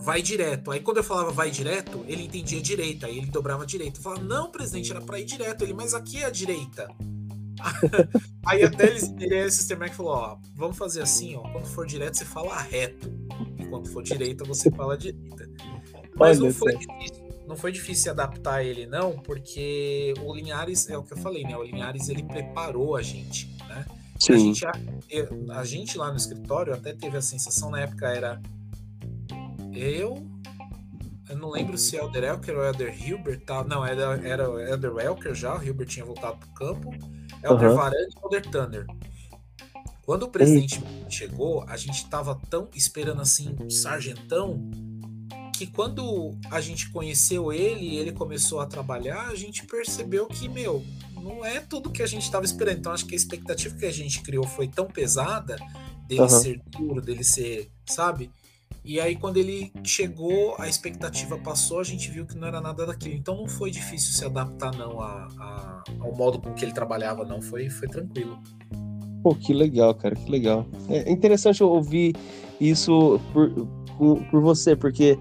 vai direto. Aí quando eu falava vai direto, ele entendia direita, aí ele dobrava direita. Eu falava, não, presidente, era para ir direto. Ele, mas aqui é a direita. [laughs] aí até eles, ele, o Sister Mac falou, ó, vamos fazer assim, ó, quando for direto você fala reto, e quando for direita você fala direita. Mas não foi difícil. Não foi difícil adaptar ele, não, porque o Linhares, é o que eu falei, né? O Linhares ele preparou a gente, né? Sim. A gente, a, a gente lá no escritório até teve a sensação, na época era eu. Eu não lembro se é Elder Elker ou Elder Hilbert. Tá? Não, era, era Elder Elker já. O Hilbert tinha voltado para o campo. Elder uhum. Varane e Elder Thunder. Quando o presidente Ei. chegou, a gente estava tão esperando assim, um sargentão, que quando a gente conheceu ele e ele começou a trabalhar, a gente percebeu que, meu, não é tudo que a gente estava esperando. Então, acho que a expectativa que a gente criou foi tão pesada dele uhum. ser duro, dele ser, sabe? E aí, quando ele chegou, a expectativa passou, a gente viu que não era nada daquilo. Então, não foi difícil se adaptar, não, a, a, ao modo com que ele trabalhava, não. Foi, foi tranquilo. Pô, que legal, cara, que legal. É interessante ouvir isso por, por, por você, porque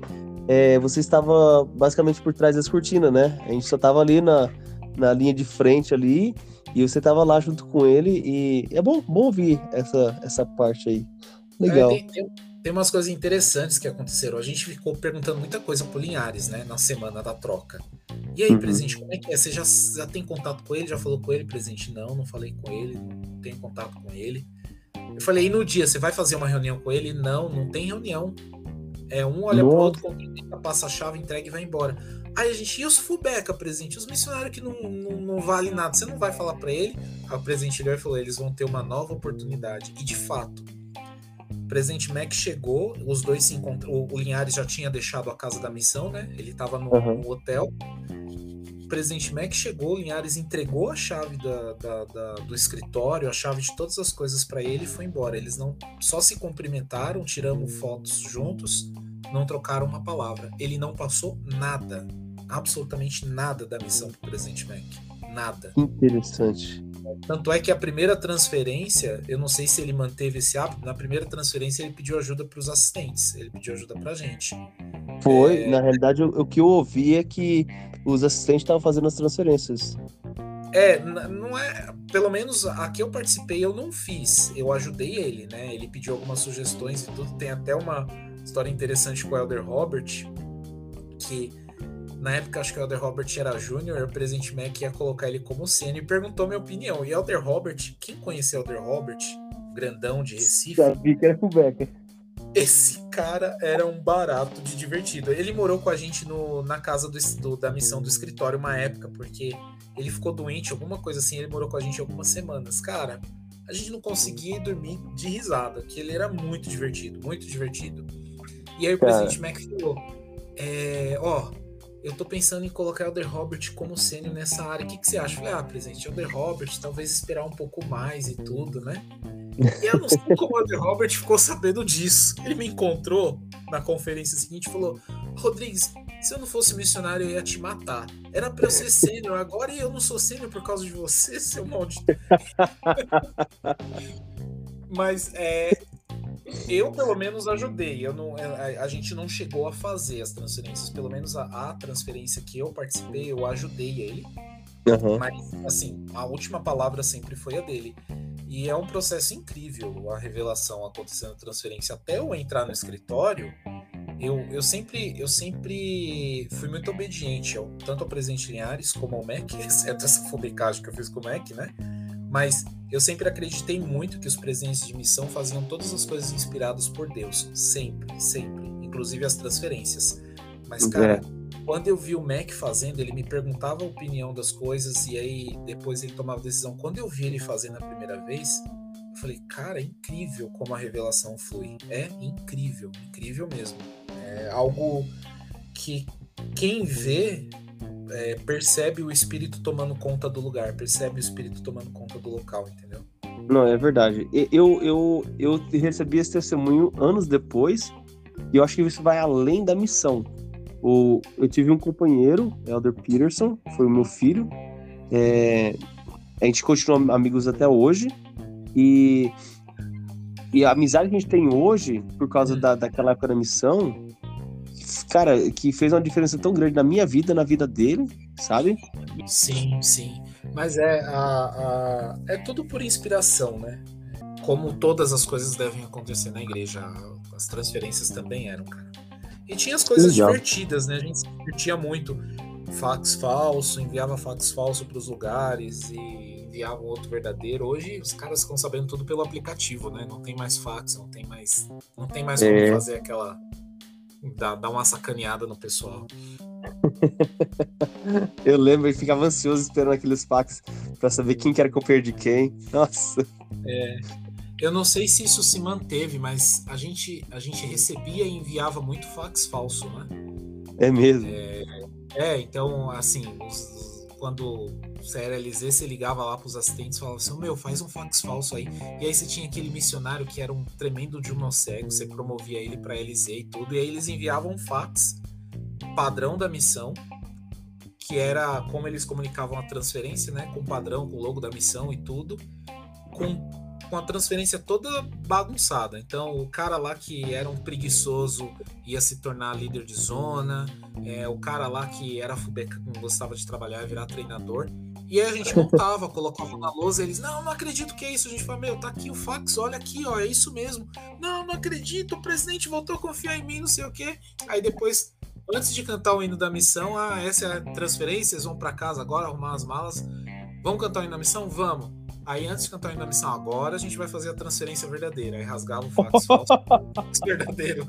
é, você estava basicamente por trás das cortinas, né? A gente só estava ali na, na linha de frente ali e você estava lá junto com ele e é bom, bom ouvir essa, essa parte aí. Legal. É, tem, tem, tem umas coisas interessantes que aconteceram. A gente ficou perguntando muita coisa pro Linhares, né, na semana da troca. E aí, uhum. presidente, como é que é? Você já, já tem contato com ele? Já falou com ele, presidente? Não, não falei com ele, não tenho contato com ele. Eu falei, e no dia, você vai fazer uma reunião com ele? Não, não tem reunião. É, um olha Nossa. pro outro, cumprimenta, passa a chave, entrega e vai embora. Aí a gente, e os Fubeca, presidente? Os missionários que não, não, não valem nada, você não vai falar para ele? Aí o presidente falou, eles vão ter uma nova oportunidade. E de fato, o presidente Mac chegou, os dois se encontraram. O Linhares já tinha deixado a casa da missão, né? Ele estava no, uhum. no, hotel. O presidente Mac chegou, o Linhares entregou a chave da, da, da, do escritório, a chave de todas as coisas para ele e foi embora. Eles não só se cumprimentaram, tiramos fotos juntos, não trocaram uma palavra. Ele não passou nada, absolutamente nada da missão para o presidente Mac. Nada. Interessante. Tanto é que a primeira transferência, eu não sei se ele manteve esse hábito, na primeira transferência ele pediu ajuda para os assistentes, ele pediu ajuda para a gente. Foi, é... na realidade, o, o, que eu ouvi é que os assistentes estavam fazendo as transferências. É, não é. Pelo menos a que eu participei eu não fiz. Eu ajudei ele, né? Ele pediu algumas sugestões e tudo. Tem até uma história interessante com o Elder Robert, que na época, acho que o Elder Robert era júnior, o presidente Mac ia colocar ele como sênior e perguntou minha opinião. E Elder Robert, quem conhece Elder Robert, grandão de Recife? Sabia que era Becker. Esse cara era um barato de divertido. Ele morou com a gente no, na casa do, do, da missão do escritório uma época, porque ele ficou doente, alguma coisa assim. Ele morou com a gente algumas semanas. Cara, a gente não conseguia dormir de risada, que ele era muito divertido, muito divertido. E aí o presidente Mac falou: é, ó, eu tô pensando em colocar o Elder Robert como sênior nessa área. O que, que você acha? Falei, ah, presidente, Elder Robert, talvez esperar um pouco mais e tudo, né? E eu não sei como o Robert ficou sabendo disso. Ele me encontrou na conferência seguinte e falou: Rodrigues, se eu não fosse missionário, eu ia te matar. Era pra eu ser sênior, agora eu não sou sênior por causa de você, seu maldito. [laughs] Mas é, eu, pelo menos, ajudei. Eu não, a, a, gente não chegou a fazer as transferências. Pelo menos a, a transferência que eu participei, eu ajudei ele. Uhum. Mas, assim, a última palavra sempre foi a dele. E é um processo incrível a revelação acontecendo transferência. Até eu entrar no escritório, eu, eu, sempre, eu sempre fui muito obediente, ao, tanto ao presidente Linhares como ao MEC, [laughs] exceto essa fubicagem que eu fiz com o MEC, né? Mas eu sempre acreditei muito que os presidentes de missão faziam todas as coisas inspiradas por Deus. Sempre, sempre. Inclusive as transferências. Mas, cara, é. quando eu vi o Mac fazendo, ele me perguntava a opinião das coisas e aí depois ele tomava decisão. Quando eu vi ele fazendo a primeira vez, eu falei, cara, é incrível como a revelação flui. É incrível, incrível mesmo. É algo que quem vê é, percebe o espírito tomando conta do lugar, percebe o espírito tomando conta do local, entendeu? Não, é verdade. Eu, eu, eu recebi esse testemunho anos depois, e eu acho que isso vai além da missão. O, eu tive um companheiro, Elder Peterson, foi o meu filho. É, a gente continua amigos até hoje. E, e a amizade que a gente tem hoje, por causa da, daquela época da missão, cara, que fez uma diferença tão grande na minha vida, na vida dele, sabe? Sim, sim. Mas é, a, a, é tudo por inspiração, né? Como todas as coisas devem acontecer na igreja, as transferências também eram, cara. E tinha as coisas Legal. divertidas, né? A gente se divertia muito. Fax falso, enviava fax falso para os lugares e enviava um outro verdadeiro. Hoje os caras ficam sabendo tudo pelo aplicativo, né? Não tem mais fax, não tem mais, não tem mais como é. fazer aquela dá, dá uma sacaneada no pessoal. [laughs] eu lembro e ficava ansioso esperando aqueles fax para saber quem que era que eu perdi quem. Nossa. É, eu não sei se isso se manteve, mas a gente, a gente recebia e enviava muito fax falso, né? É mesmo. É, é então, assim, os, quando você era LZ, você ligava lá pros assistentes e falava assim: Meu, faz um fax falso aí. E aí você tinha aquele missionário que era um tremendo de um cego, você promovia ele para LZ e tudo, e aí eles enviavam um fax padrão da missão, que era como eles comunicavam a transferência, né? Com o padrão, com o logo da missão e tudo, com, com a transferência toda bagunçada. Então, o cara lá que era um preguiçoso ia se tornar líder de zona, é, o cara lá que era fubeca, não gostava de trabalhar ia virar treinador. E aí a gente [laughs] montava, colocava na lousa, eles, não, não acredito que é isso. A gente fala, meu, tá aqui o fax, olha aqui, ó, é isso mesmo. Não, não acredito, o presidente voltou a confiar em mim, não sei o quê. Aí depois, antes de cantar o hino da missão, ah, essa é a transferência, vocês vão para casa agora, arrumar as malas. Vamos cantar o hino da missão? Vamos. Aí antes de cantar da missão, agora a gente vai fazer a transferência verdadeira. Aí rasgava o [laughs] fax falso, verdadeiro.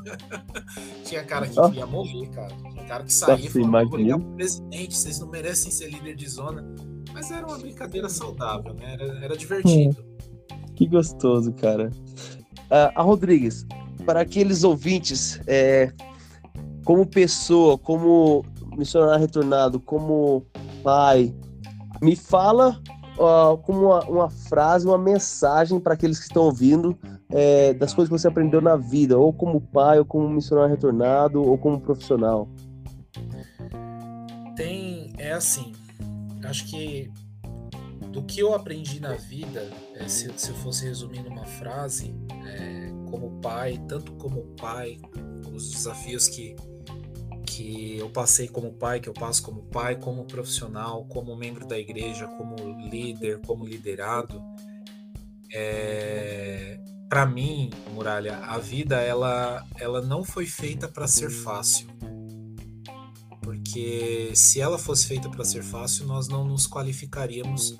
[laughs] Tinha cara que queria morrer, cara. Tinha cara que saía e falava, vou ligar pro presidente, vocês não merecem ser líder de zona. Mas era uma brincadeira saudável, né? Era, era divertido. Hum, que gostoso, cara. A Rodrigues, para aqueles ouvintes, é, como pessoa, como missionário retornado, como pai, me fala como uma, uma, frase, uma mensagem para aqueles que estão ouvindo é, das coisas que você aprendeu na vida, ou como pai, ou como missionário retornado, ou como profissional. Tem, é assim, acho que do que eu aprendi na vida, é, se, se, eu fosse resumir numa frase, é, como pai, tanto como pai, os desafios que, que eu passei como pai, que eu passo como pai, como profissional, como membro da igreja, como líder, como liderado, é, para mim, Muralha, a vida ela, ela não foi feita para ser fácil porque se ela fosse feita para ser fácil, nós não nos qualificaríamos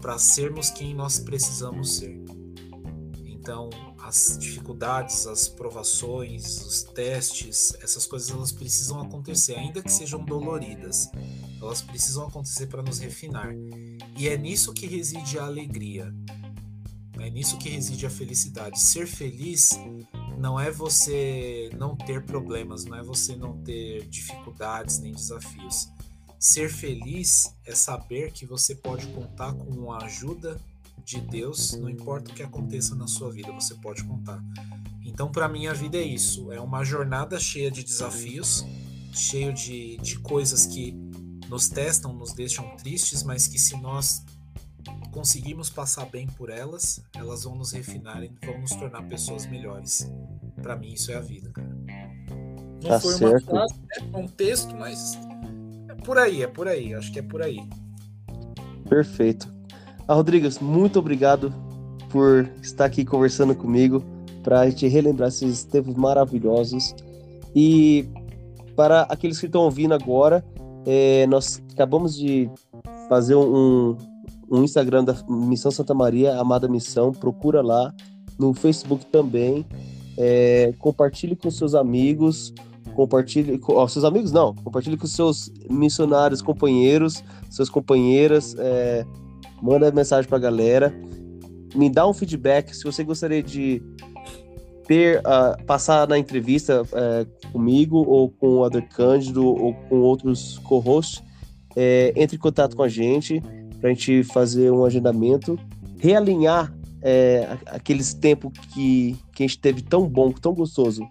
para sermos quem nós precisamos ser. Então, as dificuldades, as provações, os testes, essas coisas elas precisam acontecer, ainda que sejam doloridas. Elas precisam acontecer para nos refinar. E é nisso que reside a alegria. É nisso que reside a felicidade. Ser feliz não é você não ter problemas, não é você não ter dificuldades nem desafios. Ser feliz é saber que você pode contar com a ajuda de Deus, não importa o que aconteça na sua vida, você pode contar. Então, para mim, a vida é isso: é uma jornada cheia de desafios, cheio de, de coisas que nos testam, nos deixam tristes, mas que se nós conseguimos passar bem por elas, elas vão nos refinar e vão nos tornar pessoas melhores. Para mim, isso é a vida, cara. Não tá foi certo. uma frase, né? um texto, mas é por aí, é por aí. Acho que é por aí. Perfeito. Ah, Rodrigues, muito obrigado por estar aqui conversando comigo para a gente relembrar esses tempos maravilhosos. E para aqueles que estão ouvindo agora, é, nós acabamos de fazer um, um Instagram da Missão Santa Maria, Amada Missão, procura lá, no Facebook também. É, compartilhe com seus amigos, compartilhe com ó, seus amigos não, compartilhe com seus missionários, companheiros, suas companheiras, é, manda mensagem para a galera, me dá um feedback se você gostaria de ter uh, passar na entrevista uh, comigo ou com o Ader Cândido ou com outros co-hosts, é, entre em contato com a gente para a gente fazer um agendamento, realinhar é, aqueles tempos que, que a gente teve tão bom, tão gostoso.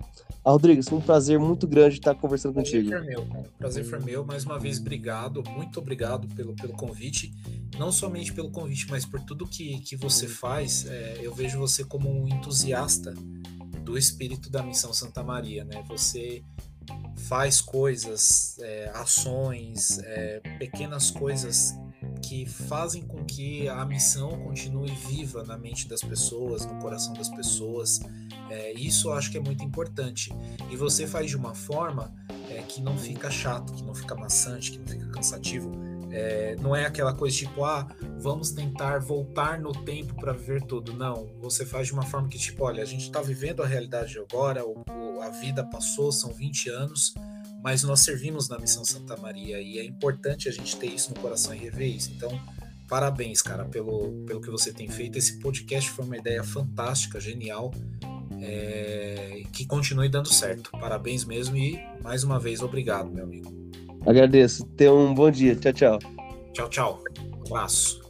Ah, Rodrigues, foi um prazer muito grande estar conversando prazer contigo. Foi meu, cara. Prazer foi meu. Mais uma vez, obrigado. Muito obrigado pelo, pelo convite. Não somente pelo convite, mas por tudo que, que você faz. É, eu vejo você como um entusiasta do espírito da Missão Santa Maria, né? Você faz coisas, é, ações, é, pequenas coisas que fazem com que a missão continue viva na mente das pessoas, no coração das pessoas. É, isso eu acho que é muito importante. E você faz de uma forma é, que não fica chato, que não fica maçante, que não fica cansativo. É, não é aquela coisa tipo, ah, vamos tentar voltar no tempo para viver tudo. Não, você faz de uma forma que, tipo, olha, a gente está vivendo a realidade agora, a vida passou, são 20 anos, mas nós servimos na Missão Santa Maria e é importante a gente ter isso no coração e rever isso. Então, parabéns, cara, pelo, pelo que você tem feito. Esse podcast foi uma ideia fantástica, genial. É, que continue dando certo. Parabéns mesmo e mais uma vez obrigado, meu amigo. Agradeço. Tenha um bom dia. Tchau, tchau. Tchau, tchau. Um abraço.